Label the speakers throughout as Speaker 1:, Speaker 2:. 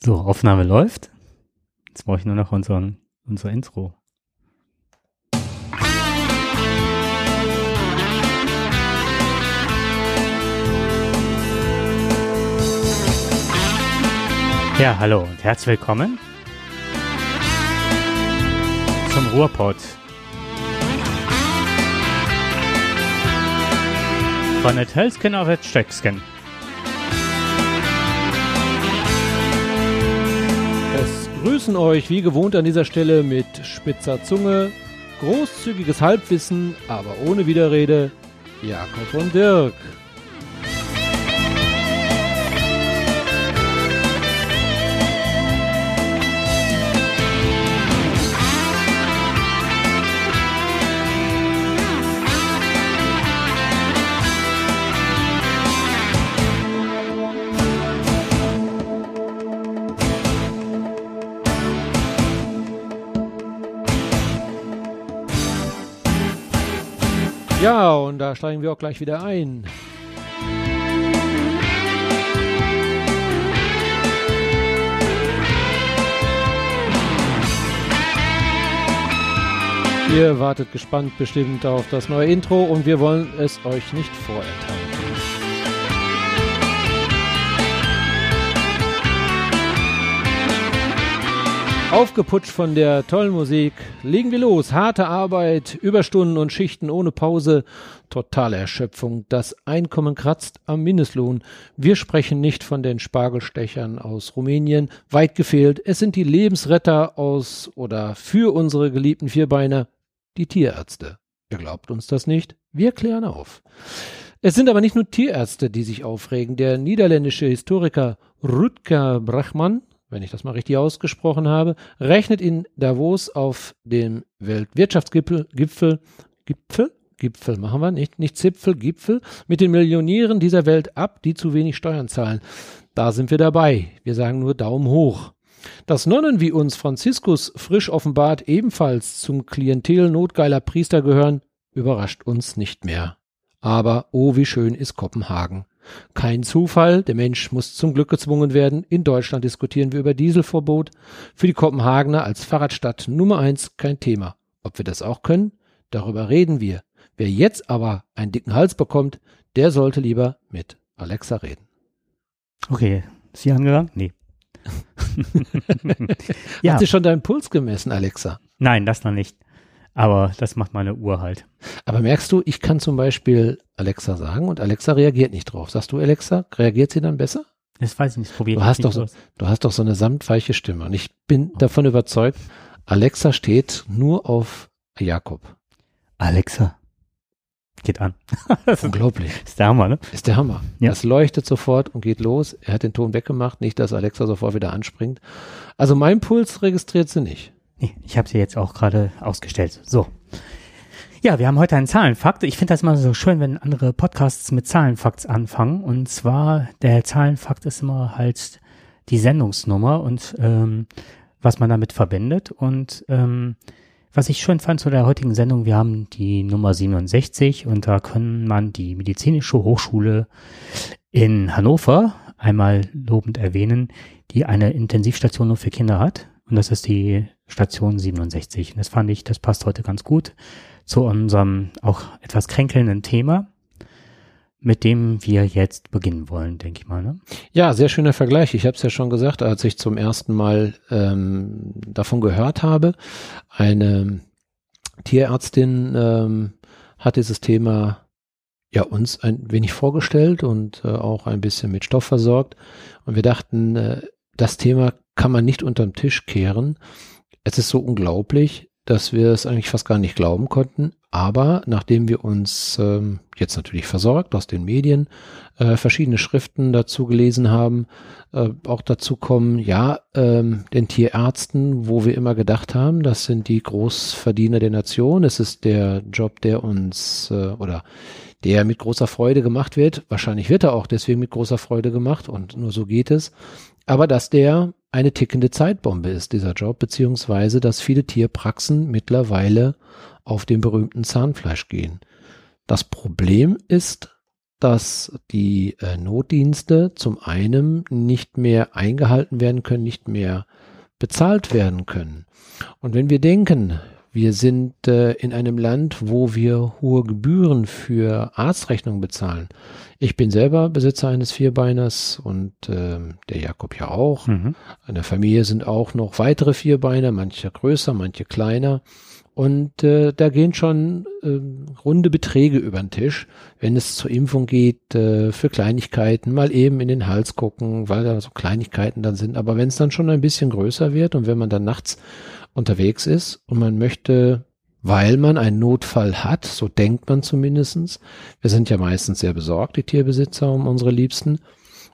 Speaker 1: So, Aufnahme läuft. Jetzt brauche ich nur noch unseren, unser Intro. Ja, hallo und herzlich willkommen zum Ruhrpott. Von der Telskin auf der Steckskin.
Speaker 2: Es grüßen euch wie gewohnt an dieser Stelle mit spitzer Zunge, großzügiges Halbwissen, aber ohne Widerrede, Jakob und Dirk. Steigen wir auch gleich wieder ein. Ihr wartet gespannt bestimmt auf das neue Intro und wir wollen es euch nicht vorenthalten. Aufgeputscht von der tollen Musik, legen wir los. Harte Arbeit, Überstunden und Schichten ohne Pause, totale Erschöpfung. Das Einkommen kratzt am Mindestlohn. Wir sprechen nicht von den Spargelstechern aus Rumänien, weit gefehlt. Es sind die Lebensretter aus oder für unsere geliebten Vierbeiner, die Tierärzte. Ihr glaubt uns das nicht? Wir klären auf. Es sind aber nicht nur Tierärzte, die sich aufregen. Der niederländische Historiker Rutger Brachmann wenn ich das mal richtig ausgesprochen habe, rechnet in Davos auf dem Weltwirtschaftsgipfel, Gipfel, Gipfel, Gipfel machen wir, nicht, nicht Zipfel, Gipfel, mit den Millionären dieser Welt ab, die zu wenig Steuern zahlen. Da sind wir dabei. Wir sagen nur Daumen hoch. Dass Nonnen wie uns Franziskus frisch offenbart ebenfalls zum Klientel notgeiler Priester gehören, überrascht uns nicht mehr. Aber oh, wie schön ist Kopenhagen. Kein Zufall, der Mensch muss zum Glück gezwungen werden. In Deutschland diskutieren wir über Dieselverbot. Für die Kopenhagener als Fahrradstadt Nummer eins kein Thema. Ob wir das auch können? Darüber reden wir. Wer jetzt aber einen dicken Hals bekommt, der sollte lieber mit Alexa reden.
Speaker 1: Okay, ist sie angegangen? Nee.
Speaker 2: ja. Hat sie schon deinen Puls gemessen, Alexa?
Speaker 1: Nein, das noch nicht. Aber das macht meine Uhr halt.
Speaker 2: Aber merkst du, ich kann zum Beispiel Alexa sagen und Alexa reagiert nicht drauf. Sagst du Alexa, reagiert sie dann besser?
Speaker 1: Das weiß ich nicht, probier
Speaker 2: du hast doch so, Du hast doch so eine samtweiche Stimme und ich bin oh. davon überzeugt, Alexa steht nur auf Jakob.
Speaker 1: Alexa. Geht an.
Speaker 2: Unglaublich.
Speaker 1: Ist der Hammer, ne?
Speaker 2: Ist der Hammer. Ja. Das leuchtet sofort und geht los. Er hat den Ton weggemacht, nicht, dass Alexa sofort wieder anspringt. Also mein Puls registriert sie nicht.
Speaker 1: Nee, ich habe sie jetzt auch gerade ausgestellt. So. Ja, wir haben heute einen Zahlenfakt. Ich finde das immer so schön, wenn andere Podcasts mit Zahlenfakts anfangen. Und zwar, der Zahlenfakt ist immer halt die Sendungsnummer und ähm, was man damit verbindet. Und ähm, was ich schön fand zu der heutigen Sendung, wir haben die Nummer 67 und da kann man die medizinische Hochschule in Hannover einmal lobend erwähnen, die eine Intensivstation nur für Kinder hat. Und das ist die Station 67. Und das fand ich, das passt heute ganz gut zu unserem auch etwas kränkelnden Thema, mit dem wir jetzt beginnen wollen, denke ich mal. Ne?
Speaker 2: Ja, sehr schöner Vergleich. Ich habe es ja schon gesagt, als ich zum ersten Mal ähm, davon gehört habe. Eine Tierärztin ähm, hat dieses Thema ja uns ein wenig vorgestellt und äh, auch ein bisschen mit Stoff versorgt. Und wir dachten, äh, das Thema kann man nicht unterm Tisch kehren. Es ist so unglaublich, dass wir es eigentlich fast gar nicht glauben konnten. Aber nachdem wir uns ähm, jetzt natürlich versorgt aus den Medien, äh, verschiedene Schriften dazu gelesen haben, äh, auch dazu kommen, ja, ähm, den Tierärzten, wo wir immer gedacht haben, das sind die Großverdiener der Nation. Es ist der Job, der uns äh, oder der mit großer Freude gemacht wird. Wahrscheinlich wird er auch deswegen mit großer Freude gemacht und nur so geht es aber dass der eine tickende Zeitbombe ist, dieser Job, beziehungsweise dass viele Tierpraxen mittlerweile auf dem berühmten Zahnfleisch gehen. Das Problem ist, dass die äh, Notdienste zum einen nicht mehr eingehalten werden können, nicht mehr bezahlt werden können. Und wenn wir denken, wir sind äh, in einem Land, wo wir hohe Gebühren für Arztrechnungen bezahlen. Ich bin selber Besitzer eines Vierbeiners und äh, der Jakob ja auch. Mhm. In der Familie sind auch noch weitere Vierbeiner, manche größer, manche kleiner. Und äh, da gehen schon äh, runde Beträge über den Tisch, wenn es zur Impfung geht, äh, für Kleinigkeiten, mal eben in den Hals gucken, weil da so Kleinigkeiten dann sind. Aber wenn es dann schon ein bisschen größer wird und wenn man dann nachts unterwegs ist und man möchte, weil man einen Notfall hat, so denkt man zumindestens. Wir sind ja meistens sehr besorgt, die Tierbesitzer, um unsere Liebsten.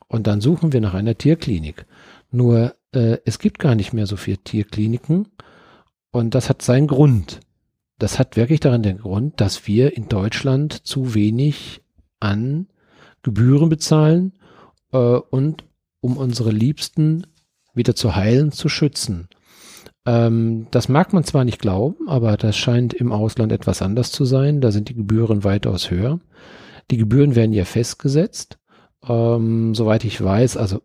Speaker 2: Und dann suchen wir nach einer Tierklinik. Nur äh, es gibt gar nicht mehr so viele Tierkliniken und das hat seinen Grund. Das hat wirklich daran den Grund, dass wir in Deutschland zu wenig an Gebühren bezahlen äh, und um unsere Liebsten wieder zu heilen, zu schützen. Ähm, das mag man zwar nicht glauben, aber das scheint im Ausland etwas anders zu sein. Da sind die Gebühren weitaus höher. Die Gebühren werden ja festgesetzt. Ähm, soweit ich weiß, also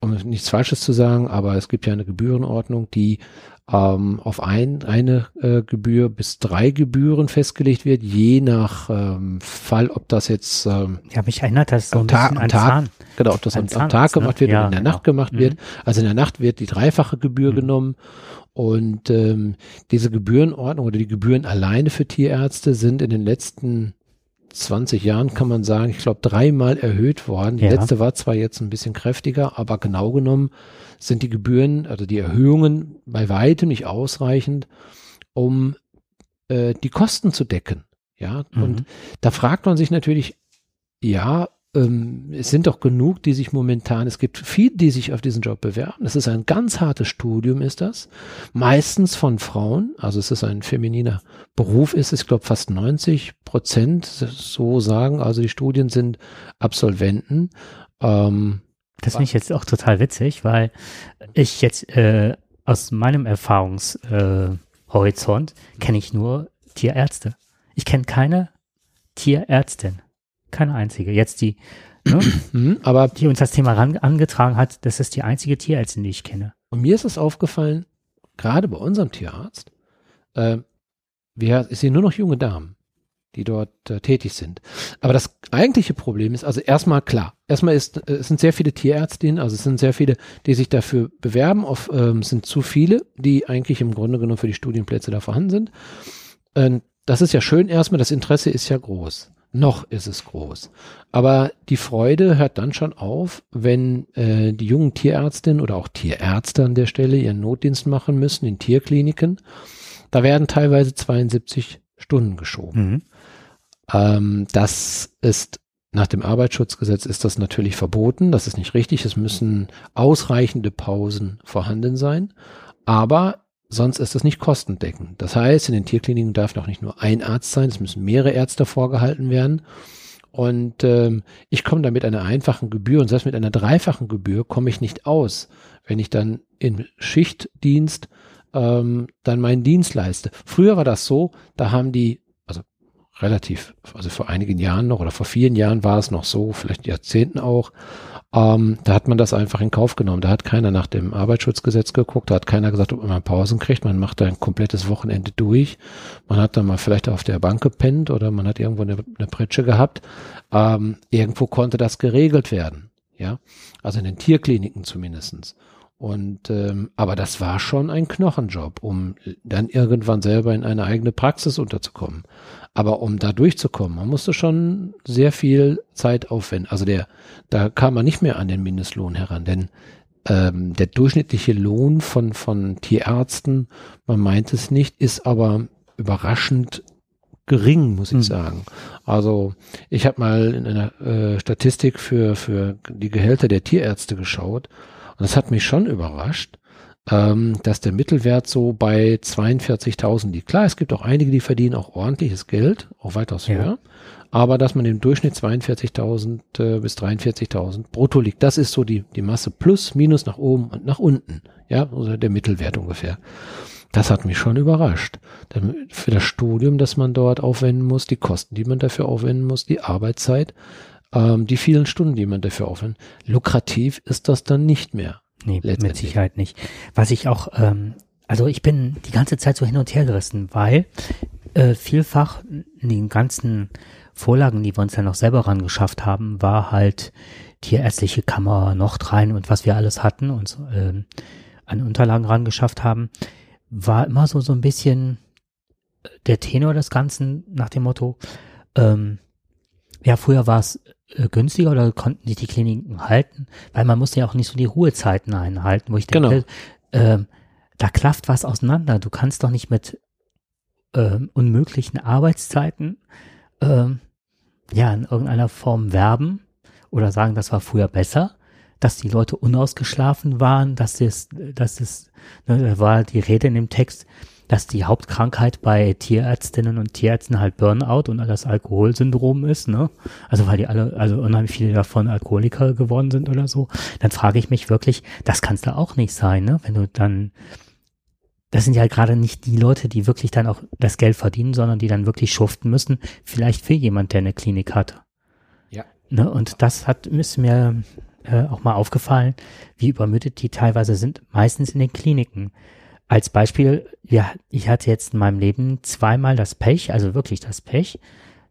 Speaker 2: um nichts Falsches zu sagen, aber es gibt ja eine Gebührenordnung, die ähm, auf ein, eine äh, Gebühr bis drei Gebühren festgelegt wird, je nach ähm, Fall, ob das jetzt
Speaker 1: ähm, ja, mich erinnert das so
Speaker 2: am, Tag, am Tag, genau, ob das am, am, Tag ne? gemacht wird ja, oder in der genau. Nacht gemacht mhm. wird. Also in der Nacht wird die dreifache Gebühr mhm. genommen und ähm, diese Gebührenordnung oder die Gebühren alleine für Tierärzte sind in den letzten 20 Jahren kann man sagen, ich glaube, dreimal erhöht worden. Die ja. letzte war zwar jetzt ein bisschen kräftiger, aber genau genommen sind die Gebühren, also die Erhöhungen bei weitem nicht ausreichend, um äh, die Kosten zu decken. Ja, mhm. und da fragt man sich natürlich, ja, ähm, es sind doch genug, die sich momentan, es gibt viele, die sich auf diesen Job bewerben. Das ist ein ganz hartes Studium, ist das. Meistens von Frauen, also es ist ein femininer Beruf, ist es, ich glaube, fast 90 Prozent, so sagen. Also die Studien sind Absolventen. Ähm,
Speaker 1: das finde ich jetzt auch total witzig, weil ich jetzt äh, aus meinem Erfahrungshorizont äh, kenne ich nur Tierärzte. Ich kenne keine Tierärztin. Keine einzige. Jetzt die, ne, mhm, aber die uns das Thema ran, angetragen hat, das ist die einzige Tierärztin, die ich kenne.
Speaker 2: Und mir ist es aufgefallen, gerade bei unserem Tierarzt, äh, wir, es sind nur noch junge Damen, die dort äh, tätig sind. Aber das eigentliche Problem ist, also erstmal klar, erstmal ist, äh, es sind sehr viele Tierärztinnen, also es sind sehr viele, die sich dafür bewerben, auf, ähm, sind zu viele, die eigentlich im Grunde genommen für die Studienplätze da vorhanden sind. Ähm, das ist ja schön erstmal, das Interesse ist ja groß. Noch ist es groß. Aber die Freude hört dann schon auf, wenn äh, die jungen Tierärztinnen oder auch Tierärzte an der Stelle ihren Notdienst machen müssen in Tierkliniken. Da werden teilweise 72 Stunden geschoben. Mhm. Ähm, das ist nach dem Arbeitsschutzgesetz ist das natürlich verboten. Das ist nicht richtig. Es müssen ausreichende Pausen vorhanden sein. Aber Sonst ist es nicht kostendeckend. Das heißt, in den Tierkliniken darf noch nicht nur ein Arzt sein, es müssen mehrere Ärzte vorgehalten werden. Und ähm, ich komme da mit einer einfachen Gebühr und selbst mit einer dreifachen Gebühr komme ich nicht aus, wenn ich dann im Schichtdienst ähm, dann meinen Dienst leiste. Früher war das so, da haben die, also relativ, also vor einigen Jahren noch oder vor vielen Jahren war es noch so, vielleicht Jahrzehnten auch, ähm, da hat man das einfach in Kauf genommen. Da hat keiner nach dem Arbeitsschutzgesetz geguckt, da hat keiner gesagt, ob man Pausen kriegt. Man macht da ein komplettes Wochenende durch. Man hat dann mal vielleicht auf der Bank gepennt oder man hat irgendwo eine, eine Pritsche gehabt. Ähm, irgendwo konnte das geregelt werden. Ja, also in den Tierkliniken zumindestens. Und ähm, aber das war schon ein Knochenjob, um dann irgendwann selber in eine eigene Praxis unterzukommen. Aber um da durchzukommen, man musste schon sehr viel Zeit aufwenden. Also der, da kam man nicht mehr an den Mindestlohn heran, denn ähm, der durchschnittliche Lohn von von Tierärzten, man meint es nicht, ist aber überraschend gering, muss ich mhm. sagen. Also ich habe mal in einer äh, Statistik für für die Gehälter der Tierärzte geschaut und das hat mich schon überrascht, ähm, dass der Mittelwert so bei 42.000 liegt. Klar, es gibt auch einige, die verdienen auch ordentliches Geld, auch weitaus ja. höher. Aber dass man im Durchschnitt 42.000 äh, bis 43.000 brutto liegt, das ist so die, die Masse plus, minus nach oben und nach unten. Ja, also der Mittelwert ungefähr. Das hat mich schon überrascht. Für das Studium, das man dort aufwenden muss, die Kosten, die man dafür aufwenden muss, die Arbeitszeit, ähm, die vielen Stunden, die man dafür aufwendet. Lukrativ ist das dann nicht mehr.
Speaker 1: Nee, mit Sicherheit nicht. Was ich auch, ähm, also ich bin die ganze Zeit so hin und her gerissen, weil äh, vielfach in den ganzen Vorlagen, die wir uns ja noch selber ran geschafft haben, war halt Tierärztliche Kammer, Nordrhein und was wir alles hatten und äh, an Unterlagen ran geschafft haben, war immer so, so ein bisschen der Tenor des Ganzen nach dem Motto, ähm, ja, früher war es äh, günstiger oder konnten sich die Kliniken halten, weil man musste ja auch nicht so die Ruhezeiten einhalten, wo ich denke, genau. äh, da klafft was auseinander. Du kannst doch nicht mit äh, unmöglichen Arbeitszeiten äh, ja in irgendeiner Form werben oder sagen, das war früher besser, dass die Leute unausgeschlafen waren, dass es, dass es, ne, da war die Rede in dem Text, dass die Hauptkrankheit bei Tierärztinnen und Tierärzten halt Burnout und das Alkoholsyndrom ist, ne? Also weil die alle, also unheimlich viele davon Alkoholiker geworden sind oder so, dann frage ich mich wirklich, das kannst du auch nicht sein, ne? Wenn du dann, das sind ja gerade nicht die Leute, die wirklich dann auch das Geld verdienen, sondern die dann wirklich schuften müssen, vielleicht für jemand, der eine Klinik hat.
Speaker 2: Ja.
Speaker 1: Ne? Und das hat, ist mir äh, auch mal aufgefallen, wie übermüdet die teilweise sind, meistens in den Kliniken. Als Beispiel, ja, ich hatte jetzt in meinem Leben zweimal das Pech, also wirklich das Pech,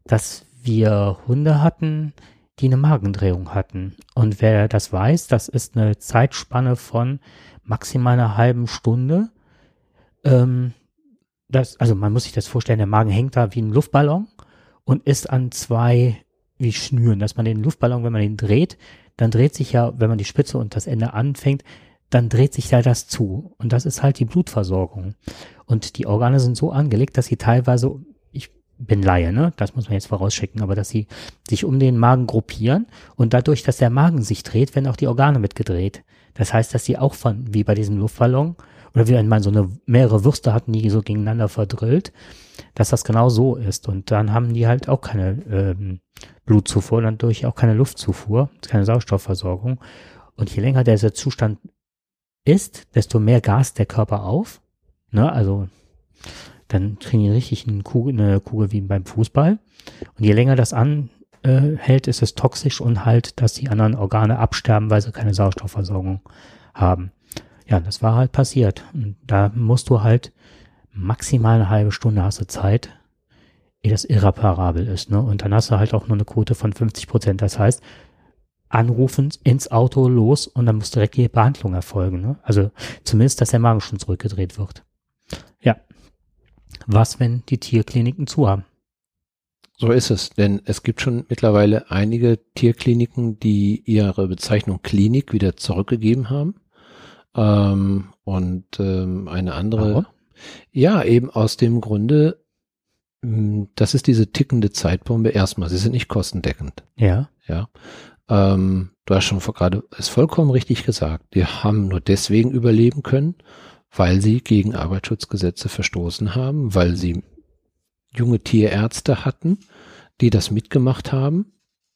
Speaker 1: dass wir Hunde hatten, die eine Magendrehung hatten. Und wer das weiß, das ist eine Zeitspanne von maximal einer halben Stunde. Ähm, das, also man muss sich das vorstellen, der Magen hängt da wie ein Luftballon und ist an zwei wie Schnüren, dass man den Luftballon, wenn man den dreht, dann dreht sich ja, wenn man die Spitze und das Ende anfängt, dann dreht sich da das zu. Und das ist halt die Blutversorgung. Und die Organe sind so angelegt, dass sie teilweise, ich bin Laie, ne? Das muss man jetzt vorausschicken, aber dass sie sich um den Magen gruppieren und dadurch, dass der Magen sich dreht, werden auch die Organe mitgedreht. Das heißt, dass sie auch von, wie bei diesem Luftballon, oder wie wenn man so eine mehrere Würste hatten, die so gegeneinander verdrillt, dass das genau so ist. Und dann haben die halt auch keine ähm, Blutzufuhr, dann durch auch keine Luftzufuhr, keine Sauerstoffversorgung. Und je länger dieser Zustand ist, desto mehr Gas der Körper auf. Ne, also dann kriegen die richtig eine Kugel, eine Kugel wie beim Fußball. Und je länger das anhält, ist es toxisch und halt, dass die anderen Organe absterben, weil sie keine Sauerstoffversorgung haben. Ja, das war halt passiert. Und da musst du halt maximal eine halbe Stunde hast du Zeit, ehe das irreparabel ist. Ne? Und dann hast du halt auch nur eine Quote von 50 Prozent. Das heißt, anrufen, ins Auto los und dann muss direkt die Behandlung erfolgen. Ne? Also zumindest, dass der Magen schon zurückgedreht wird. Ja. Was, wenn die Tierkliniken zu haben?
Speaker 2: So ist es, denn es gibt schon mittlerweile einige Tierkliniken, die ihre Bezeichnung Klinik wieder zurückgegeben haben. Ähm, und ähm, eine andere. Warum? Ja, eben aus dem Grunde, hm, das ist diese tickende Zeitbombe erstmal. Sie sind nicht kostendeckend.
Speaker 1: Ja.
Speaker 2: Ja. Ähm, du hast schon gerade es vollkommen richtig gesagt. Die haben nur deswegen überleben können, weil sie gegen Arbeitsschutzgesetze verstoßen haben, weil sie junge Tierärzte hatten, die das mitgemacht haben,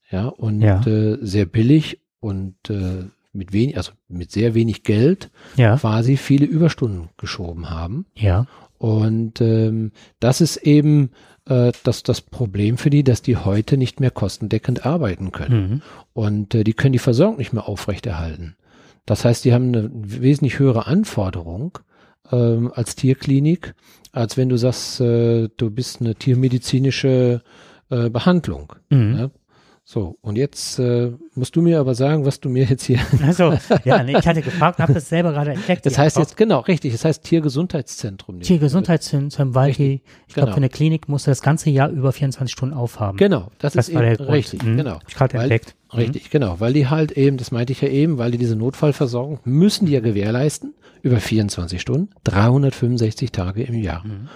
Speaker 2: ja, und ja. Äh, sehr billig und äh, mit wenig, also mit sehr wenig Geld
Speaker 1: ja.
Speaker 2: quasi viele Überstunden geschoben haben.
Speaker 1: Ja.
Speaker 2: Und ähm, das ist eben äh, das, das Problem für die, dass die heute nicht mehr kostendeckend arbeiten können. Mhm. Und äh, die können die Versorgung nicht mehr aufrechterhalten. Das heißt, die haben eine wesentlich höhere Anforderung ähm, als Tierklinik, als wenn du sagst, äh, du bist eine tiermedizinische äh, Behandlung. Mhm. Ja? So, und jetzt äh, musst du mir aber sagen, was du mir jetzt hier.
Speaker 1: Also, ja, nee, ich hatte gefragt habe das selber gerade entdeckt.
Speaker 2: Das heißt jetzt, genau, richtig, das heißt Tiergesundheitszentrum.
Speaker 1: Tiergesundheitszentrum, weil die, ich genau. glaube, für eine Klinik musste das ganze Jahr über 24 Stunden aufhaben.
Speaker 2: Genau, das, das ist war eben, richtig,
Speaker 1: mhm. genau. Ich gerade entdeckt.
Speaker 2: Mhm. Richtig, genau, weil die halt eben, das meinte ich ja eben, weil die diese Notfallversorgung müssen die ja gewährleisten über 24 Stunden, 365 Tage im Jahr. Mhm.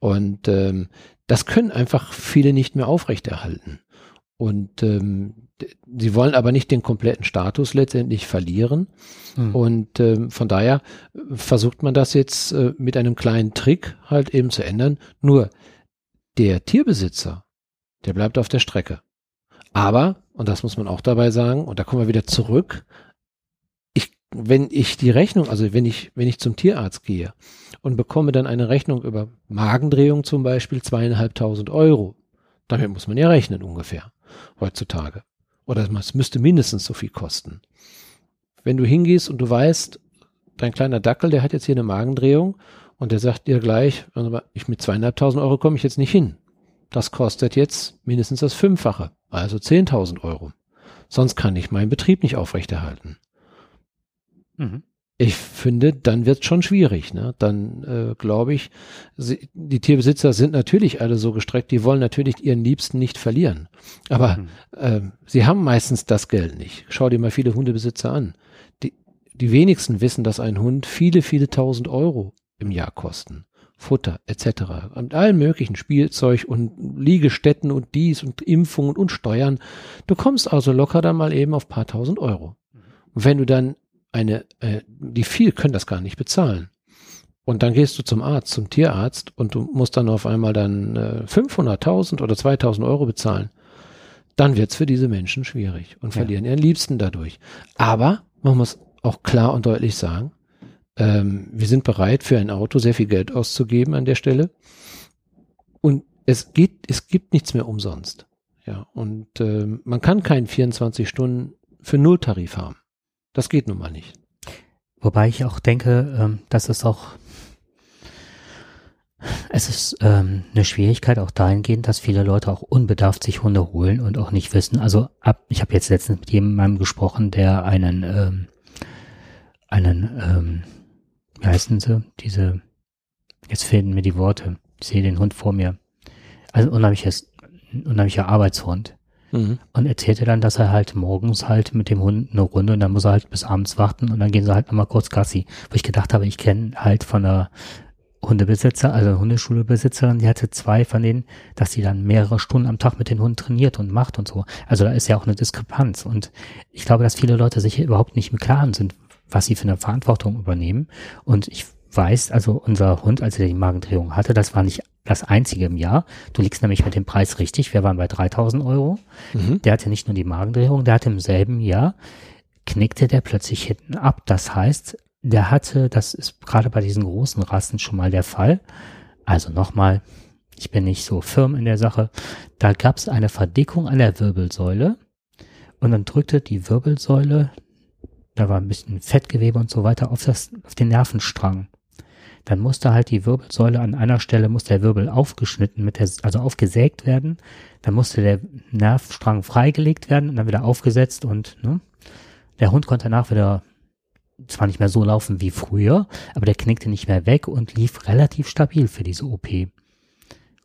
Speaker 2: Und ähm, das können einfach viele nicht mehr aufrechterhalten. Und ähm, sie wollen aber nicht den kompletten Status letztendlich verlieren. Mhm. Und ähm, von daher versucht man das jetzt äh, mit einem kleinen Trick halt eben zu ändern. Nur der Tierbesitzer, der bleibt auf der Strecke. Aber, und das muss man auch dabei sagen, und da kommen wir wieder zurück, ich, wenn ich die Rechnung, also wenn ich, wenn ich zum Tierarzt gehe und bekomme dann eine Rechnung über Magendrehung zum Beispiel zweieinhalbtausend Euro, damit muss man ja rechnen ungefähr heutzutage. Oder es müsste mindestens so viel kosten. Wenn du hingehst und du weißt, dein kleiner Dackel, der hat jetzt hier eine Magendrehung und der sagt dir gleich, ich mit zweieinhalbtausend Euro komme ich jetzt nicht hin. Das kostet jetzt mindestens das Fünffache, also 10.000 Euro. Sonst kann ich meinen Betrieb nicht aufrechterhalten. Mhm. Ich finde, dann wird es schon schwierig. Ne? Dann äh, glaube ich, sie, die Tierbesitzer sind natürlich alle so gestreckt, die wollen natürlich ihren Liebsten nicht verlieren. Aber mhm. äh, sie haben meistens das Geld nicht. Schau dir mal viele Hundebesitzer an. Die, die wenigsten wissen, dass ein Hund viele, viele tausend Euro im Jahr kosten. Futter etc. Und allen möglichen Spielzeug und Liegestätten und dies und Impfungen und Steuern. Du kommst also locker dann mal eben auf paar tausend Euro. Und wenn du dann eine, äh, die viel können das gar nicht bezahlen. Und dann gehst du zum Arzt, zum Tierarzt und du musst dann auf einmal dann äh, 500.000 oder 2.000 Euro bezahlen. Dann wird's für diese Menschen schwierig und ja. verlieren ihren Liebsten dadurch. Aber man muss auch klar und deutlich sagen, ähm, wir sind bereit, für ein Auto sehr viel Geld auszugeben an der Stelle. Und es geht, es gibt nichts mehr umsonst. Ja, und ähm, man kann keinen 24 Stunden für Nulltarif haben. Das geht nun mal nicht.
Speaker 1: Wobei ich auch denke, ähm, dass es auch es ist ähm, eine Schwierigkeit auch dahingehend, dass viele Leute auch unbedarft sich Hunde holen und auch nicht wissen. Also ab, ich habe jetzt letztens mit jemandem gesprochen, der einen ähm, einen ähm, wie heißen sie? Diese, jetzt fehlen mir die Worte. Ich sehe den Hund vor mir. Also unheimliches, unheimlicher Arbeitshund. Mhm. Und erzählte dann, dass er halt morgens halt mit dem Hund eine Runde und dann muss er halt bis abends warten und dann gehen sie halt nochmal kurz Gassi. Wo ich gedacht habe, ich kenne halt von der Hundebesitzer, also Hundeschulebesitzerin, die hatte zwei von denen, dass sie dann mehrere Stunden am Tag mit den Hunden trainiert und macht und so. Also da ist ja auch eine Diskrepanz und ich glaube, dass viele Leute sich überhaupt nicht im Klaren sind, was sie für eine Verantwortung übernehmen. Und ich weiß, also unser Hund, als er die Magendrehung hatte, das war nicht das einzige im Jahr. Du liegst nämlich mit dem Preis richtig. Wir waren bei 3000 Euro. Mhm. Der hatte nicht nur die Magendrehung, der hatte im selben Jahr, knickte der plötzlich hinten ab. Das heißt, der hatte, das ist gerade bei diesen großen Rassen schon mal der Fall. Also nochmal, ich bin nicht so firm in der Sache. Da gab es eine Verdickung an der Wirbelsäule und dann drückte die Wirbelsäule da war ein bisschen Fettgewebe und so weiter auf, das, auf den Nervenstrang. Dann musste halt die Wirbelsäule an einer Stelle, muss der Wirbel aufgeschnitten, mit der, also aufgesägt werden. Dann musste der Nervstrang freigelegt werden und dann wieder aufgesetzt und ne, der Hund konnte danach wieder zwar nicht mehr so laufen wie früher, aber der knickte nicht mehr weg und lief relativ stabil für diese OP.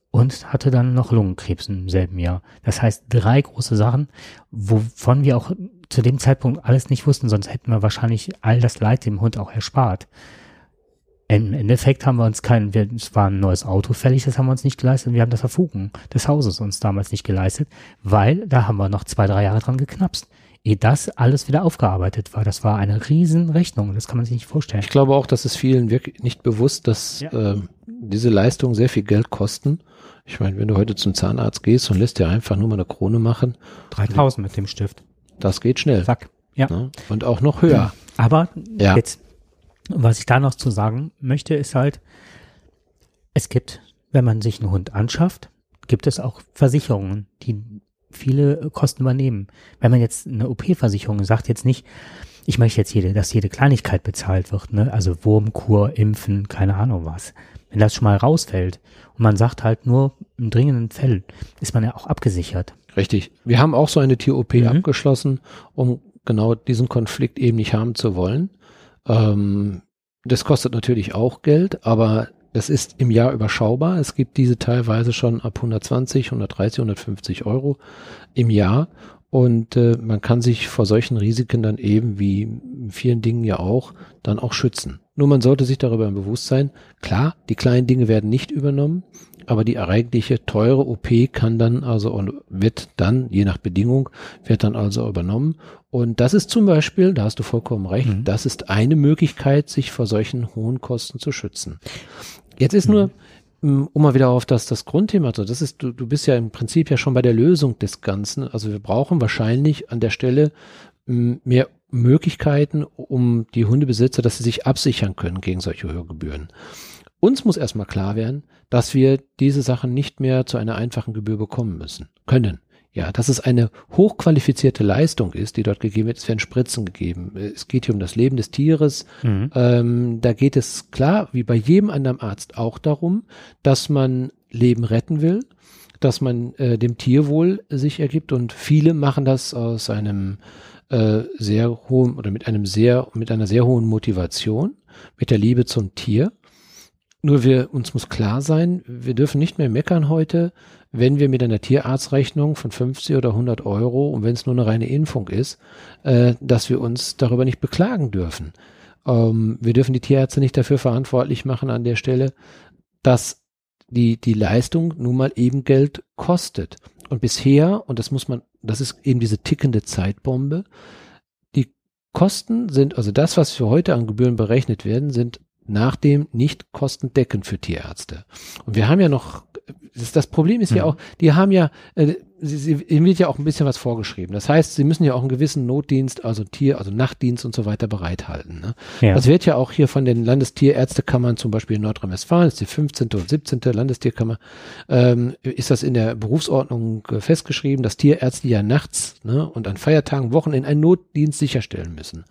Speaker 1: Und hatte dann noch Lungenkrebs im selben Jahr. Das heißt, drei große Sachen, wovon wir auch zu dem Zeitpunkt alles nicht wussten, sonst hätten wir wahrscheinlich all das Leid dem Hund auch erspart. Im Endeffekt haben wir uns kein, wir, es war ein neues Auto fällig, das haben wir uns nicht geleistet. Wir haben das Verfugen des Hauses uns damals nicht geleistet, weil da haben wir noch zwei, drei Jahre dran geknapst. Ehe das alles wieder aufgearbeitet war. Das war eine Riesenrechnung. Das kann man sich nicht vorstellen.
Speaker 2: Ich glaube auch, dass es vielen wirklich nicht bewusst, dass ja. äh, diese Leistungen sehr viel Geld kosten. Ich meine, wenn du heute zum Zahnarzt gehst und lässt dir einfach nur mal eine Krone machen.
Speaker 1: 3000 mit dem Stift.
Speaker 2: Das geht schnell.
Speaker 1: Zack.
Speaker 2: Ja. Ne? Und auch noch höher.
Speaker 1: Aber ja. jetzt, was ich da noch zu sagen möchte, ist halt, es gibt, wenn man sich einen Hund anschafft, gibt es auch Versicherungen, die viele Kosten übernehmen. Wenn man jetzt eine OP-Versicherung sagt, jetzt nicht, ich möchte jetzt jede, dass jede Kleinigkeit bezahlt wird, ne? Also Wurmkur, Impfen, keine Ahnung was. Wenn das schon mal rausfällt und man sagt halt nur im dringenden Fällen, ist man ja auch abgesichert.
Speaker 2: Richtig. Wir haben auch so eine Tier-OP mhm. abgeschlossen, um genau diesen Konflikt eben nicht haben zu wollen. Ähm, das kostet natürlich auch Geld, aber das ist im Jahr überschaubar. Es gibt diese teilweise schon ab 120, 130, 150 Euro im Jahr. Und äh, man kann sich vor solchen Risiken dann eben, wie vielen Dingen ja auch, dann auch schützen. Nur man sollte sich darüber im Bewusstsein, klar, die kleinen Dinge werden nicht übernommen, aber die eigentliche teure OP kann dann also und wird dann, je nach Bedingung, wird dann also übernommen. Und das ist zum Beispiel, da hast du vollkommen recht, mhm. das ist eine Möglichkeit, sich vor solchen hohen Kosten zu schützen. Jetzt ist mhm. nur, mm, um mal wieder auf das, das Grundthema zu, das ist, du, du bist ja im Prinzip ja schon bei der Lösung des Ganzen. Also wir brauchen wahrscheinlich an der Stelle mm, mehr Möglichkeiten, um die Hundebesitzer, dass sie sich absichern können gegen solche Hörgebühren. Uns muss erstmal klar werden, dass wir diese Sachen nicht mehr zu einer einfachen Gebühr bekommen müssen, können. Ja, dass es eine hochqualifizierte Leistung ist, die dort gegeben wird. Es werden Spritzen gegeben. Es geht hier um das Leben des Tieres. Mhm. Ähm, da geht es klar, wie bei jedem anderen Arzt auch darum, dass man Leben retten will, dass man äh, dem Tierwohl sich ergibt und viele machen das aus einem äh, sehr hohen oder mit einem sehr, mit einer sehr hohen Motivation, mit der Liebe zum Tier. Nur wir, uns muss klar sein, wir dürfen nicht mehr meckern heute, wenn wir mit einer Tierarztrechnung von 50 oder 100 Euro und wenn es nur eine reine Impfung ist, äh, dass wir uns darüber nicht beklagen dürfen. Ähm, wir dürfen die Tierärzte nicht dafür verantwortlich machen an der Stelle, dass die, die Leistung nun mal eben Geld kostet. Und bisher, und das muss man, das ist eben diese tickende Zeitbombe, die Kosten sind, also das, was für heute an Gebühren berechnet werden, sind nach dem nicht kostendeckend für Tierärzte. Und wir haben ja noch, das, das Problem ist ja, mhm. auch, die haben ja, äh, sie, sie, ihnen wird ja auch ein bisschen was vorgeschrieben. Das heißt, sie müssen ja auch einen gewissen Notdienst, also Tier, also Nachtdienst und so weiter bereithalten. Ne? Ja. Das wird ja auch hier von den Landestierärztekammern, zum Beispiel in Nordrhein-Westfalen, ist die 15. und 17. Landestierkammer, ähm, ist das in der Berufsordnung festgeschrieben, dass Tierärzte ja nachts ne, und an Feiertagen, Wochen in einen Notdienst sicherstellen müssen.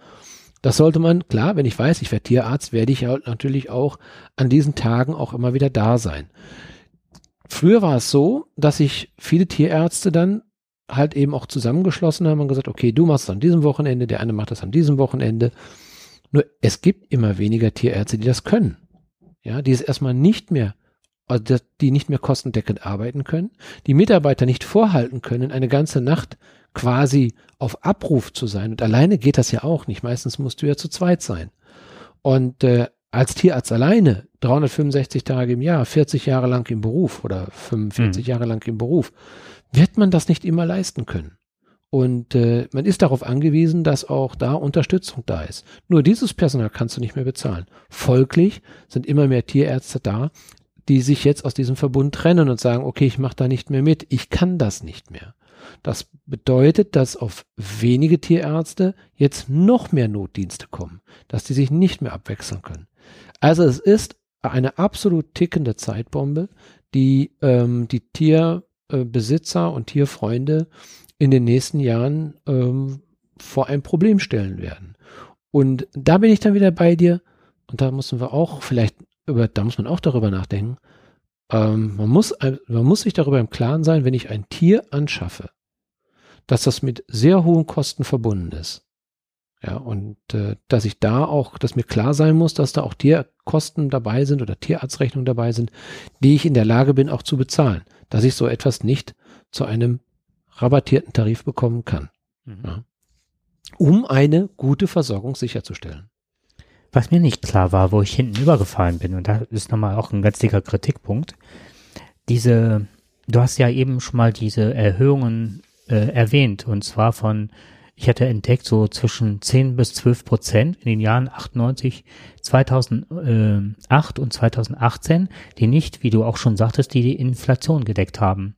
Speaker 2: Das sollte man, klar, wenn ich weiß, ich werde Tierarzt, werde ich natürlich auch an diesen Tagen auch immer wieder da sein. Früher war es so, dass sich viele Tierärzte dann halt eben auch zusammengeschlossen haben und gesagt, okay, du machst es an diesem Wochenende, der eine macht das an diesem Wochenende. Nur es gibt immer weniger Tierärzte, die das können. Ja, die es erstmal nicht mehr, also die nicht mehr kostendeckend arbeiten können, die Mitarbeiter nicht vorhalten können, eine ganze Nacht quasi auf Abruf zu sein. Und alleine geht das ja auch nicht. Meistens musst du ja zu zweit sein. Und äh, als Tierarzt alleine 365 Tage im Jahr, 40 Jahre lang im Beruf oder 45 mhm. Jahre lang im Beruf, wird man das nicht immer leisten können. Und äh, man ist darauf angewiesen, dass auch da Unterstützung da ist. Nur dieses Personal kannst du nicht mehr bezahlen. Folglich sind immer mehr Tierärzte da, die sich jetzt aus diesem Verbund trennen und sagen, okay, ich mache da nicht mehr mit, ich kann das nicht mehr. Das bedeutet, dass auf wenige Tierärzte jetzt noch mehr Notdienste kommen, dass die sich nicht mehr abwechseln können. Also es ist eine absolut tickende Zeitbombe, die ähm, die Tierbesitzer und Tierfreunde in den nächsten Jahren ähm, vor ein Problem stellen werden. Und da bin ich dann wieder bei dir. Und da müssen wir auch vielleicht über, da muss man auch darüber nachdenken. Ähm, man muss, man muss sich darüber im Klaren sein, wenn ich ein Tier anschaffe, dass das mit sehr hohen Kosten verbunden ist. Ja, und äh, dass ich da auch, dass mir klar sein muss, dass da auch Tierkosten dabei sind oder Tierarztrechnungen dabei sind, die ich in der Lage bin auch zu bezahlen, dass ich so etwas nicht zu einem rabattierten Tarif bekommen kann. Mhm. Ja, um eine gute Versorgung sicherzustellen.
Speaker 1: Was mir nicht klar war, wo ich hinten übergefallen bin, und da ist nochmal auch ein ganz dicker Kritikpunkt, diese, du hast ja eben schon mal diese Erhöhungen äh, erwähnt, und zwar von, ich hatte entdeckt, so zwischen 10 bis 12 Prozent in den Jahren 98, 2008 und 2018, die nicht, wie du auch schon sagtest, die die Inflation gedeckt haben.